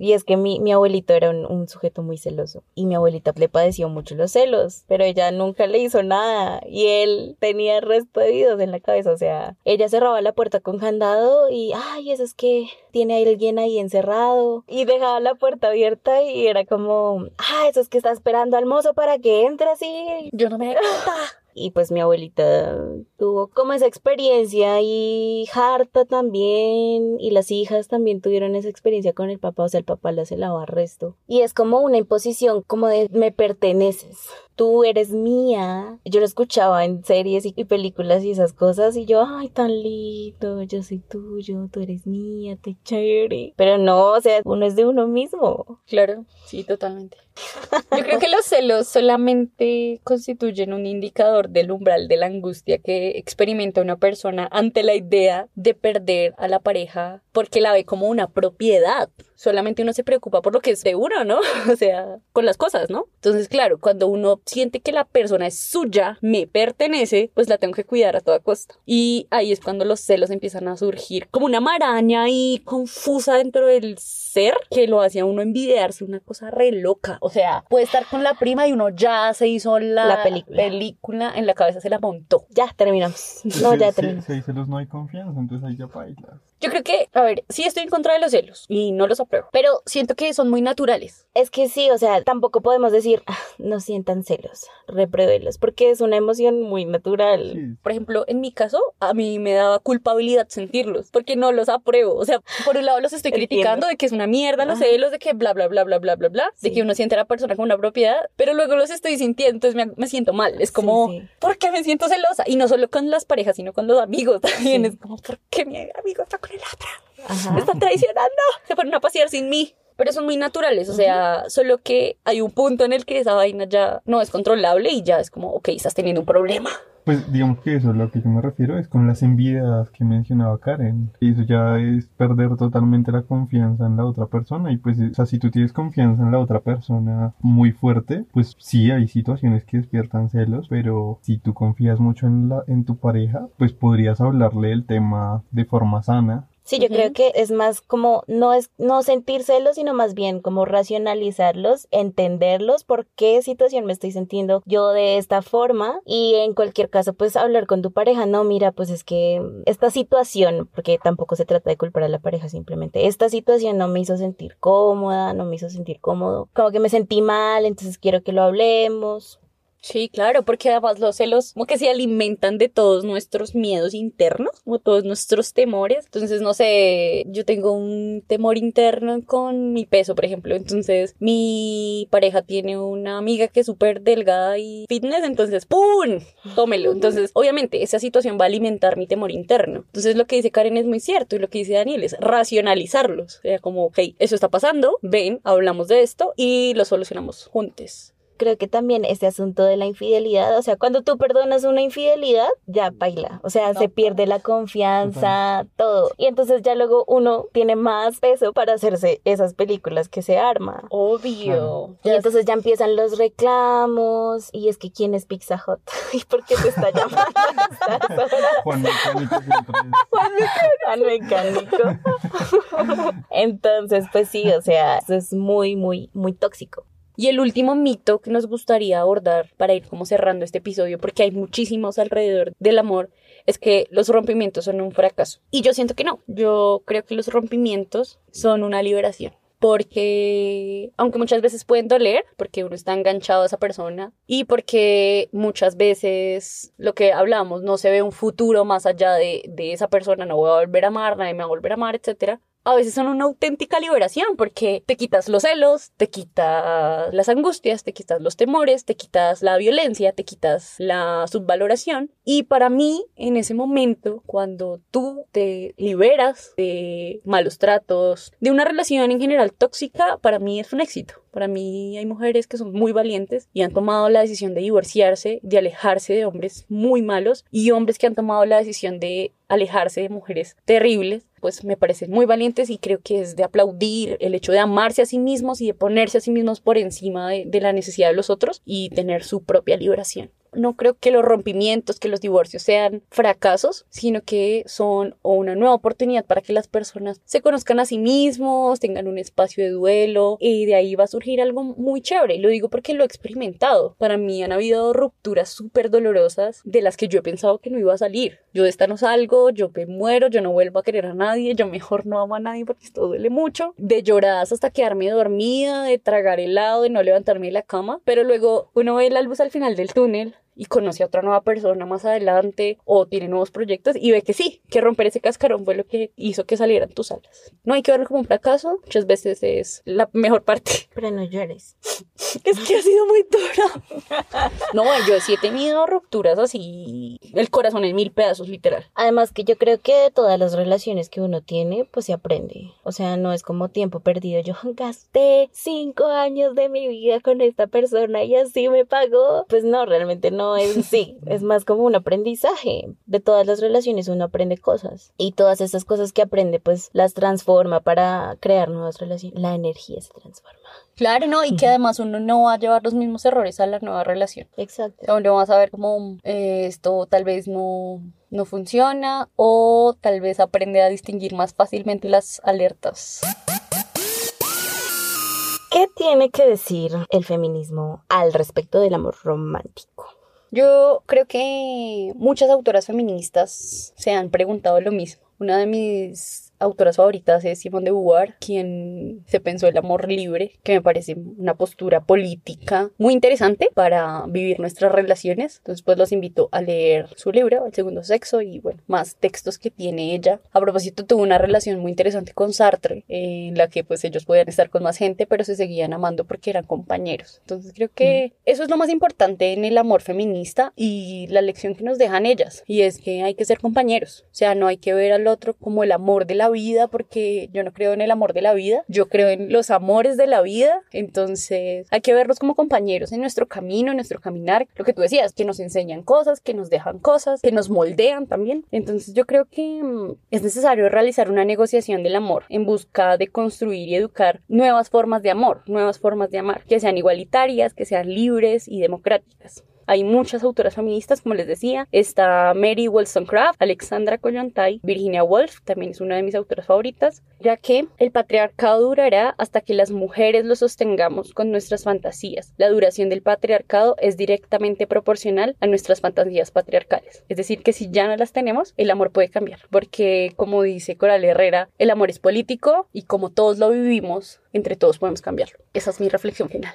Y es que mi, mi abuelito era un, un sujeto muy celoso y mi abuelita le padeció mucho los celos, pero ella nunca le hizo nada y él tenía el resto de vidas en la cabeza. O sea, ella cerraba la puerta con candado y, ay, eso es que tiene a alguien ahí encerrado y dejaba la puerta abierta y era como, ah, eso es que está esperando al mozo para que entre así. Yo no me doy cuenta. Y pues mi abuelita tuvo como esa experiencia y harta también. Y las hijas también tuvieron esa experiencia con el papá. O sea, el papá le hace la. Y es como una imposición como de me perteneces. Tú eres mía. Yo lo escuchaba en series y películas y esas cosas. Y yo, ay, tan lindo. Yo soy tuyo. Tú eres mía. Te chévere. Pero no, o sea, uno es de uno mismo. Claro, sí, totalmente. Yo creo que los celos solamente constituyen un indicador del umbral de la angustia que experimenta una persona ante la idea de perder a la pareja porque la ve como una propiedad. Solamente uno se preocupa por lo que es de uno, ¿no? O sea, con las cosas, ¿no? Entonces, claro, cuando uno siente que la persona es suya, me pertenece, pues la tengo que cuidar a toda costa. Y ahí es cuando los celos empiezan a surgir como una maraña y confusa dentro del ser que lo hace a uno envidiarse, una cosa re loca. O sea, puede estar con la prima y uno ya se hizo la, La película. película, en la cabeza se la montó. Ya terminamos. No, ya si- terminamos. Si hay celos no hay confianza, entonces ahí ya bailas. Yo creo que, a ver, sí estoy en contra de los celos y no los apruebo, pero siento que son muy naturales. Es que sí, o sea, tampoco podemos decir, "Ah, no sientan celos, repruébelos, porque es una emoción muy natural. Sí, Por ejemplo, en mi caso, a mí me daba culpabilidad sentirlos, porque no los apruebo. O sea, por un lado los estoy Entiendo. criticando de que es una mierda los Ajá. celos, de que bla, bla, bla, bla, bla, bla, bla, de Sí. que uno siente a la persona como una propiedad, pero luego los estoy sintiendo, entonces me, me siento mal. Es como, Sí, sí. ¿por qué me siento celosa? Y no solo con las parejas, sino con los amigos también. Sí. Es como, ¿por qué mi amigo está con el otro? Ajá. me están traicionando, se ponen a pasear sin mí. Pero son muy naturales, o sea, solo que hay un punto en el que esa vaina ya no es controlable y ya es como, ok, estás teniendo un problema. Pues digamos que eso es lo que yo me refiero, es con las envidias que mencionaba Karen. Y eso ya es perder totalmente la confianza en la otra persona. Y pues, o sea, si tú tienes confianza en la otra persona muy fuerte, pues sí hay situaciones que despiertan celos, pero si tú confías mucho en, la, en tu pareja, pues podrías hablarle del tema de forma sana. Sí, yo creo que es más como no es no sentir celos, sino más bien como racionalizarlos, entenderlos, por qué situación me estoy sintiendo yo de esta forma y en cualquier caso pues hablar con tu pareja, no, mira, pues es que esta situación, porque tampoco se trata de culpar a la pareja, simplemente esta situación no me hizo sentir cómoda, no me hizo sentir cómodo, como que me sentí mal, entonces quiero que lo hablemos. Sí, claro, porque además los celos como que se alimentan de todos nuestros miedos internos, como todos nuestros temores. Entonces, no sé, yo tengo un temor interno con mi peso, por ejemplo. Entonces, mi pareja tiene una amiga que es súper delgada y fitness, entonces, ¡pum! Tómelo. Entonces, obviamente, esa situación va a alimentar mi temor interno. Entonces, lo que dice Karen es muy cierto y lo que dice Daniel es racionalizarlos. O sea, como, ok, eso está pasando, ven, hablamos de esto y lo solucionamos juntos. Creo que también este asunto de la infidelidad, o sea, cuando tú perdonas una infidelidad, ya baila, o sea, se pierde la confianza, todo. Y entonces ya luego uno tiene más peso para hacerse esas películas que se arma. Obvio. Y entonces ya empiezan los reclamos, y es que quién es Pizza Hut, y por qué te está llamando? Juan Mecánico Juan Mecánico. Entonces, pues sí, o sea, eso es muy, muy, muy tóxico. Y el último mito que nos gustaría abordar para ir como cerrando este episodio, porque hay muchísimos alrededor del amor, es que los rompimientos son un fracaso. Y yo siento que no. Yo creo que los rompimientos son una liberación. Porque, aunque muchas veces pueden doler, porque uno está enganchado a esa persona y porque muchas veces lo que hablamos no se ve un futuro más allá de, de esa persona, no voy a volver a amar, nadie me va a volver a amar, etcétera a veces son una auténtica liberación porque te quitas los celos, te quitas las angustias, te quitas los temores, te quitas la violencia, te quitas la subvaloración. Y para mí, en ese momento, cuando tú te liberas de malos tratos, de una relación en general tóxica, para mí es un éxito. Para mí hay mujeres que son muy valientes y han tomado la decisión de divorciarse, de alejarse de hombres muy malos y hombres que han tomado la decisión de alejarse de mujeres terribles, pues me parecen muy valientes y creo que es de aplaudir el hecho de amarse a sí mismos y de ponerse a sí mismos por encima de, de la necesidad de los otros y tener su propia liberación. No creo que los rompimientos, que los divorcios sean fracasos, sino que son una nueva oportunidad para que las personas se conozcan a sí mismos, tengan un espacio de duelo y de ahí va a surgir algo muy chévere. Lo digo porque lo he experimentado. Para mí han habido rupturas súper dolorosas de las que yo he pensado que no iba a salir. Yo de esta no salgo, yo me muero, yo no vuelvo a querer a nadie, yo mejor no amo a nadie porque esto duele mucho. De lloradas hasta quedarme dormida, de tragar helado, de no levantarme de la cama. Pero luego uno ve la luz al final del túnel y conoce a otra nueva persona más adelante o tiene nuevos proyectos y ve que sí, que romper ese cascarón fue lo que hizo que salieran tus alas. No hay que verlo como un fracaso, muchas veces es la mejor parte. Pero no llores. Es que ha sido muy dura. No, yo sí he tenido rupturas así, el corazón en mil pedazos, literal. Además que yo creo que de todas las relaciones que uno tiene, pues se aprende. O sea, no es como tiempo perdido. Yo gasté cinco años de mi vida con esta persona y así me pagó. Pues no, realmente no es sí, es más como un aprendizaje. De todas las relaciones uno aprende cosas y todas esas cosas que aprende pues las transforma para crear nuevas relaciones. La energía se transforma. Claro, no, y que además uno no va a llevar los mismos errores a la nueva relación. Exacto. O no vas a ver como eh, esto tal vez no, no funciona o tal vez aprende a distinguir más fácilmente las alertas. ¿Qué tiene que decir el feminismo al respecto del amor romántico? Yo creo que muchas autoras feministas se han preguntado lo mismo. Una de mis autoras favoritas es Simone de Beauvoir, quien se pensó el amor libre, que me parece una postura política muy interesante para vivir nuestras relaciones. Entonces, pues los invito a leer su libro, El segundo sexo, y bueno, más textos que tiene ella. A propósito, tuvo una relación muy interesante con Sartre, en la que pues ellos podían estar con más gente, pero se seguían amando porque eran compañeros. Entonces, creo que eso es lo más importante en el amor feminista y la lección que nos dejan ellas, y es que hay que ser compañeros. O sea, no hay que ver al otro como el amor de la vida porque yo no creo en el amor de la vida, yo creo en los amores de la vida, entonces hay que verlos como compañeros en nuestro camino, en nuestro caminar, lo que tú decías, que nos enseñan cosas, que nos dejan cosas, que nos moldean también. Entonces yo creo que mm, es necesario realizar una negociación del amor en busca de construir y educar nuevas formas de amor, nuevas formas de amar, que sean igualitarias, que sean libres y democráticas. Hay muchas autoras feministas, como les decía. Está Mary Wollstonecraft, Alexandra Kollontai, Virginia Woolf, también es una de mis autoras favoritas, ya que el patriarcado durará hasta que las mujeres lo sostengamos con nuestras fantasías. La duración del patriarcado es directamente proporcional a nuestras fantasías patriarcales. Es decir, que si ya no las tenemos, el amor puede cambiar, porque como dice Coral Herrera, el amor es político y como todos lo vivimos, entre todos podemos cambiarlo. Esa es mi reflexión final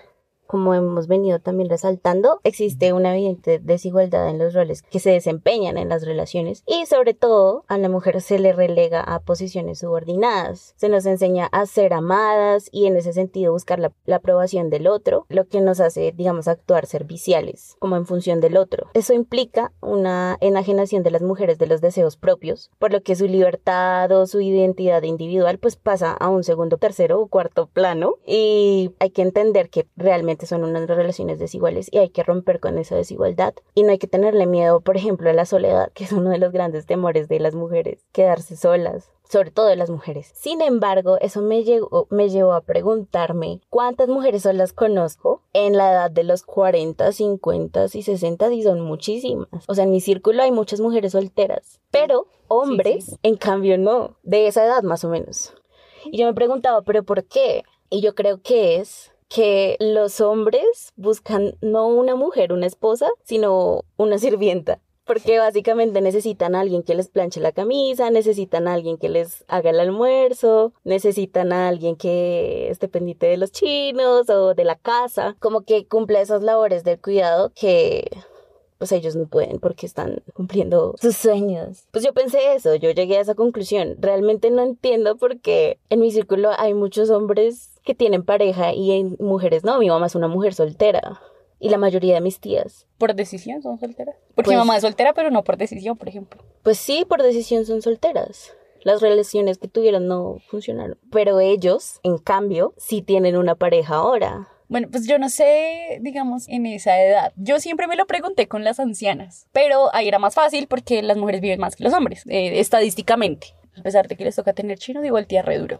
como hemos venido también resaltando, existe una evidente desigualdad en los roles que se desempeñan en las relaciones y sobre todo a la mujer se le relega a posiciones subordinadas. Se nos enseña a ser amadas y en ese sentido buscar la, aprobación del otro, lo que nos hace, digamos, actuar serviciales, como en función del otro. Eso implica una enajenación de las mujeres de los deseos propios, por lo que su libertad o su identidad individual pues pasa a un segundo, tercero o cuarto plano y hay que entender que realmente son unas relaciones desiguales y hay que romper con esa desigualdad. Y no hay que tenerle miedo, por ejemplo, a la soledad, que es uno de los grandes temores de las mujeres, quedarse solas sobre todo de las mujeres. Sin embargo, eso me, llegó, me llevó a preguntarme cuántas mujeres son las conozco en la edad de los 40, 50 y 60 y son muchísimas. O sea, en mi círculo hay muchas mujeres solteras, pero hombres, en cambio, no, de esa edad más o menos. Y yo me preguntaba, ¿pero por qué? Y yo creo que es que los hombres buscan no una mujer, una esposa, sino una sirvienta. Porque básicamente necesitan a alguien que les planche la camisa, necesitan a alguien que les haga el almuerzo, necesitan a alguien que esté pendiente de los chinos o de la casa, como que cumple esas labores del cuidado que pues ellos no pueden porque están cumpliendo sus sueños. Pues yo pensé eso, yo llegué a esa conclusión. Realmente no entiendo por qué en mi círculo hay muchos hombres que tienen pareja y hay mujeres no. Mi mamá es una mujer soltera y la mayoría de mis tías. ¿Por decisión son solteras? Porque mi pues mamá es soltera, pero no por decisión, por ejemplo. Pues sí, por decisión son solteras. Las relaciones que tuvieron no funcionaron. Pero ellos, en cambio, sí tienen una pareja ahora. Bueno, pues yo no sé, digamos, en esa edad. Yo siempre me lo pregunté con las ancianas, pero ahí era más fácil porque las mujeres viven más que los hombres, eh, estadísticamente. A pesar de que les toca tener chino, digo el tía re duro.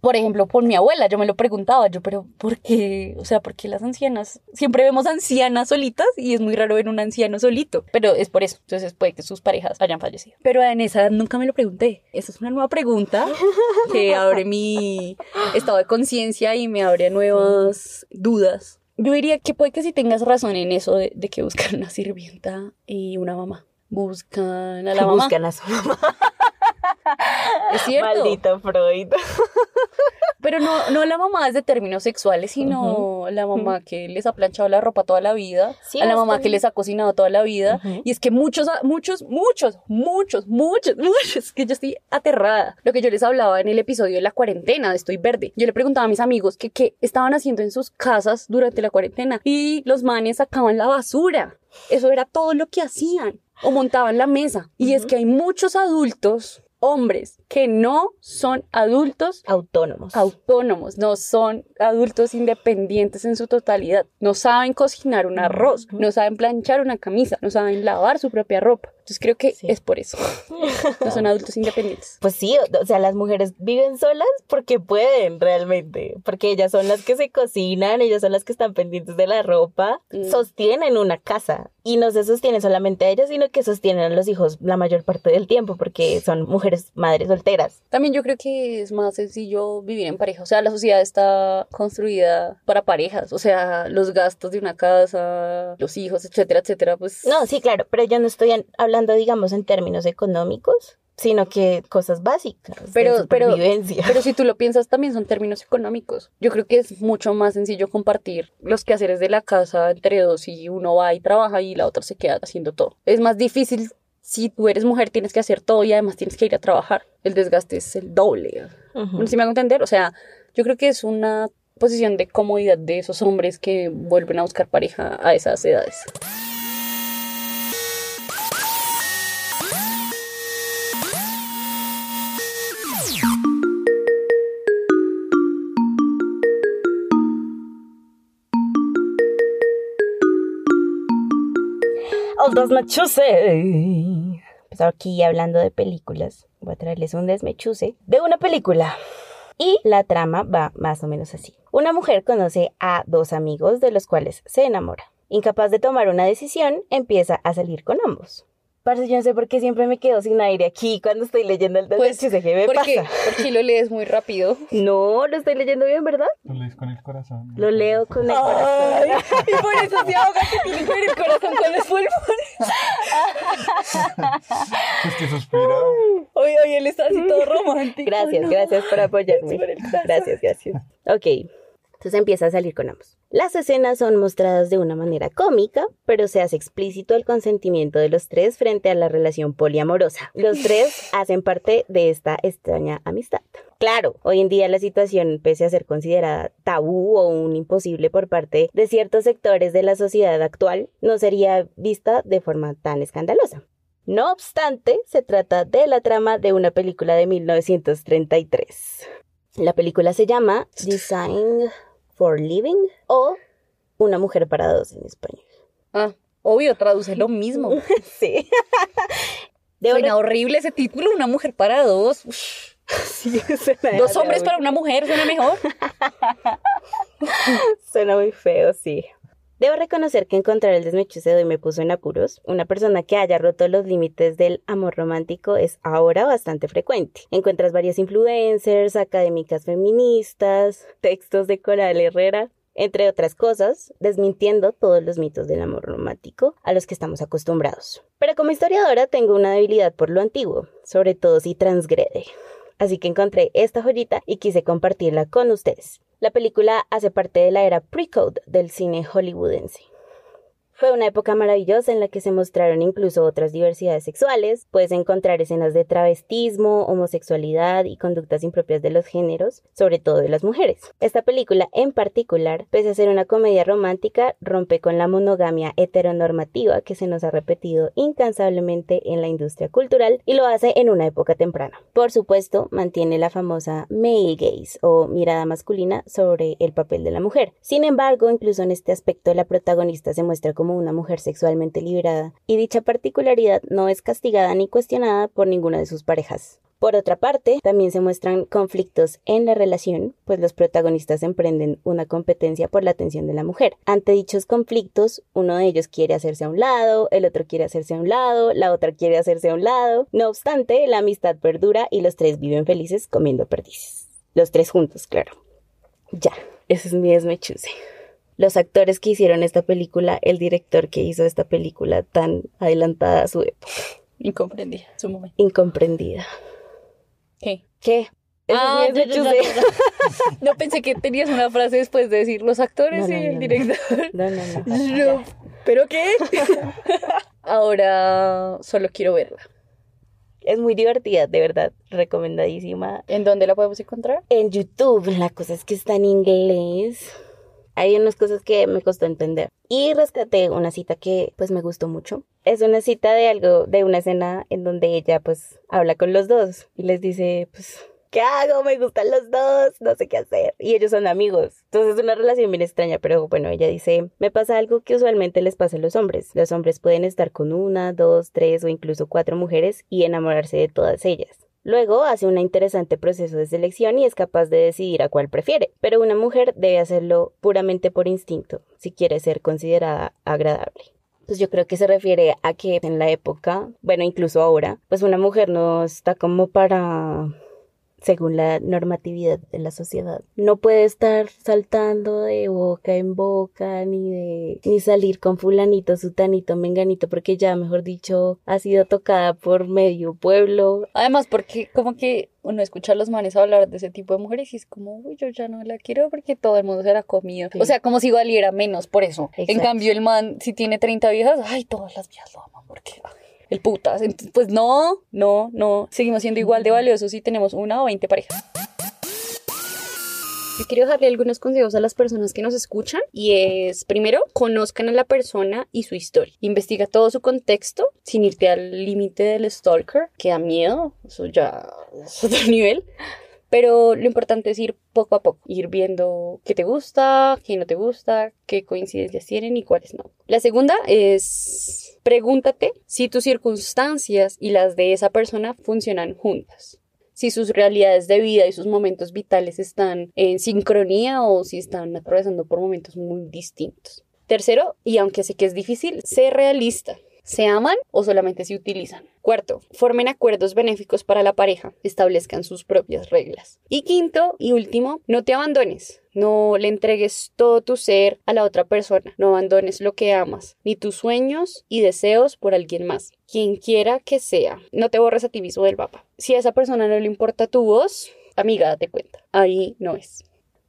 Por ejemplo, por mi abuela, yo me lo preguntaba, yo, pero ¿por qué? O sea, ¿por qué las ancianas? Siempre vemos ancianas solitas y es muy raro ver un anciano solito. Pero es por eso. Entonces puede que sus parejas hayan fallecido. Pero en esa edad nunca me lo pregunté. Esa es una nueva pregunta que abre mi estado de conciencia y me abre nuevas dudas. Yo diría que puede que si tengas razón en eso de, de que buscan una sirvienta y una mamá. Buscan a la mamá. Buscan a su mamá. Es cierto. Maldito Freud. Pero no, no la mamá desde términos sexuales, sino la mamá que les ha planchado la ropa toda la vida, Sí, a la mamá que les ha cocinado toda la vida. Ujú. Y es que muchos, muchos, muchos, muchos, muchos, muchos, que yo estoy aterrada. Lo que yo les hablaba en el episodio de la cuarentena de Estoy Verde. Yo le preguntaba a mis amigos que qué estaban haciendo en sus casas durante la cuarentena. Y los manes sacaban la basura. Eso era todo lo que hacían. O montaban la mesa. Y es que hay muchos adultos, hombres, que no son adultos Autónomos. autónomos, no son adultos independientes en su totalidad, no saben cocinar un arroz, no saben planchar una camisa, no saben lavar su propia ropa. Entonces creo que Sí. es por eso. No son adultos independientes. Pues sí, o- sea, las mujeres viven solas porque pueden realmente, porque ellas son las que se cocinan, ellas son las que están pendientes de la ropa, Mm. sostienen una casa y no se sostienen solamente a ellas, sino que sostienen a los hijos la mayor parte del tiempo porque son mujeres madres solteras. También yo creo que es más sencillo vivir en pareja. O sea, la sociedad está construida para parejas. O sea, los gastos de una casa, los hijos, etcétera, etcétera, pues... No, sí, claro, pero yo no estoy hablando, digamos, en términos económicos, sino que cosas básicas Pero- de pero-. Pero si tú lo piensas, también son términos económicos. Yo creo que es mucho más sencillo compartir los quehaceres de la casa entre dos y uno va y trabaja y la otra se queda haciendo todo. Es más difícil si tú eres mujer, tienes que hacer todo y además tienes que ir a trabajar. El desgaste es el doble. Ujú. ¿Sí me hago entender? O sea, yo creo que es una posición de comodidad de esos hombres que vuelven a buscar pareja a esas edades. Mechuse. Pues aquí hablando de películas, voy a traerles un desmechuse de una película. Y la trama va más o menos así. Una mujer conoce a dos amigos de los cuales se enamora. Incapaz de tomar una decisión, empieza a salir con ambos. Parce, yo no sé por qué siempre me quedo sin aire aquí cuando estoy leyendo el Pues, desmechuse. ¿Qué me Porque, pasa? porque lo lees muy rápido. No, lo estoy leyendo bien, ¿verdad? Lo lees con el corazón. Lo leo con el Ay, corazón. y por eso se ahoga que tiene que ver el corazón con los pulmones. Es que suspira. Oye, oye, él está así todo romántico. Gracias, ¿no? gracias por apoyarme. Por. Gracias, gracias. Ok, entonces empieza a salir con ambos. Las escenas son mostradas de una manera cómica, pero se hace explícito el consentimiento de los tres frente a la relación poliamorosa. Los tres hacen parte de esta extraña amistad. Claro, hoy en día la situación, pese a ser considerada tabú o un imposible por parte de ciertos sectores de la sociedad actual, no sería vista de forma tan escandalosa. No obstante, se trata de la trama de una película de 1933. La película se llama Design for Living o Una mujer para dos en español. Ah, obvio, traduce lo mismo. Sí. Debo Suena horrible ese título, una mujer para dos. Sí, suena Dos hombres para una mujer, suena mejor. Suena muy feo, sí. Debo reconocer que encontrar el desmechuse de hoy me puso en apuros. Una persona que haya roto los límites del amor romántico es ahora bastante frecuente. Encuentras varias influencers, académicas feministas, textos de Coral Herrera, entre otras cosas, desmintiendo todos los mitos del amor romántico a los que estamos acostumbrados. Pero como historiadora tengo una debilidad por lo antiguo, sobre todo si transgrede. Así que encontré esta joyita y quise compartirla con ustedes. La película hace parte de la era pre-code del cine hollywoodense. Fue una época maravillosa en la que se mostraron incluso otras diversidades sexuales. Puedes encontrar escenas de travestismo, homosexualidad y conductas impropias de los géneros, sobre todo de las mujeres. Esta película en particular, pese a ser una comedia romántica, rompe con la monogamia heteronormativa que se nos ha repetido incansablemente en la industria cultural y lo hace en una época temprana. Por supuesto, mantiene la famosa male gaze o mirada masculina sobre el papel de la mujer. Sin embargo, incluso en este aspecto la protagonista se muestra como una mujer sexualmente liberada y dicha particularidad no es castigada ni cuestionada por ninguna de sus parejas. Por otra parte, también se muestran conflictos en la relación, pues los protagonistas emprenden una competencia por la atención de la mujer. Ante dichos conflictos, uno de ellos quiere hacerse a un lado, el otro quiere hacerse a un lado, la otra quiere hacerse a un lado. No obstante, la amistad perdura y los tres viven felices comiendo perdices. Los tres juntos, claro. Ya, ese es mi esmechuse. Los actores que hicieron esta película, el director que hizo esta película tan adelantada a su época. Incomprendida, su momento. Incomprendida. ¿Qué? ¿Qué? Ah, ya, ya, ya. No pensé que tenías una frase después de decir los actores No, no, y el no, director. No, no, no. No, ¿Pero qué? Ahora solo quiero verla. Es muy divertida, de verdad. Recomendadísima. ¿En dónde la podemos encontrar? En YouTube, la cosa es que está en inglés. Hay unas cosas que me costó entender. Y rescaté una cita que pues me gustó mucho. Es una cita de algo, de una escena en donde ella pues habla con los dos y les dice pues ¿qué hago? Me gustan los dos, no sé qué hacer. Y ellos son amigos. Entonces es una relación bien extraña, pero bueno, ella dice, me pasa algo que usualmente les pasa a los hombres. Los hombres pueden estar con una, dos, tres o incluso cuatro mujeres y enamorarse de todas ellas. Luego hace un interesante proceso de selección y es capaz de decidir a cuál prefiere, pero una mujer debe hacerlo puramente por instinto, si quiere ser considerada agradable. Pues yo creo que se refiere a que en la época, bueno, incluso ahora, pues una mujer no está como para según la normatividad de la sociedad. No puede estar saltando de boca en boca, ni de, ni salir con fulanito, sutanito, menganito, porque ya, mejor dicho, ha sido tocada por medio pueblo. Además, porque como que uno escucha a los manes hablar de ese tipo de mujeres y es como, uy, yo ya no la quiero porque todo el mundo se la ha comido. Sí. O sea, como si valiera menos por eso. En cambio, el man, si tiene 30 viejas, ay, todas las viejas lo aman porque... ay, el putas. Entonces, pues no, no, no. Seguimos siendo igual de valiosos si tenemos una o 20 parejas. Yo quiero darle algunos consejos a las personas que nos escuchan y es, primero, conozcan a la persona y su historia. Investiga todo su contexto sin irte al límite del stalker, que da miedo, eso ya es otro nivel. Pero lo importante es ir poco a poco, ir viendo qué te gusta, qué no te gusta, qué coincidencias tienen y cuáles no. La segunda es pregúntate si tus circunstancias y las de esa persona funcionan juntas si sus realidades de vida y sus momentos vitales están en sincronía o si están atravesando por momentos muy distintos. Tercero, y aunque sé que es difícil, sé realista. ¿Se aman o solamente se utilizan? Cuarto, formen acuerdos benéficos para la pareja, establezcan sus propias reglas. Y quinto y último, no te abandones. No le entregues todo tu ser a la otra persona. No abandones lo que amas, ni tus sueños y deseos por alguien más. Quien quiera que sea. No te borres a ti mismo del mapa. Si a esa persona no le importa tu voz, amiga, date cuenta. Ahí no es.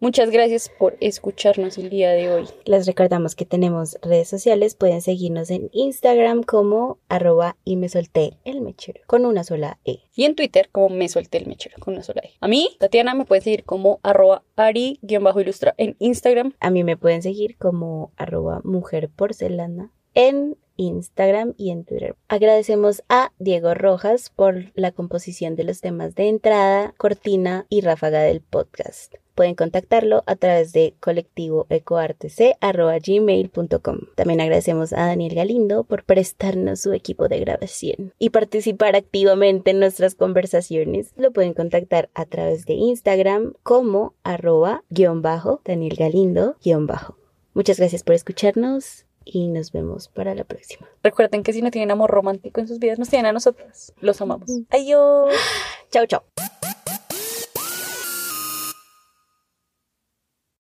Muchas gracias por escucharnos el día de hoy. Les recordamos que tenemos redes sociales, pueden seguirnos en Instagram como arroba y me solté el mechero con una sola E. Y en Twitter como me solté el mechero con una sola E. A mí, Tatiana, me pueden seguir como arroba ari-ilustra en Instagram. A mí me pueden seguir como arroba mujer porcelana en Instagram y en Twitter. Agradecemos a Diego Rojas por la composición de los temas de entrada, cortina y ráfaga del podcast. Pueden contactarlo a través de colectivoecoartec.gmail.com. También agradecemos a Daniel Galindo por prestarnos su equipo de grabación y participar activamente en nuestras conversaciones. Lo pueden contactar a través de Instagram como arroba guion bajo Daniel Galindo guion bajo. Muchas gracias por escucharnos y nos vemos para la próxima. Recuerden que si no tienen amor romántico en sus vidas, nos tienen a nosotras. Los amamos. Adiós. Chao, chao.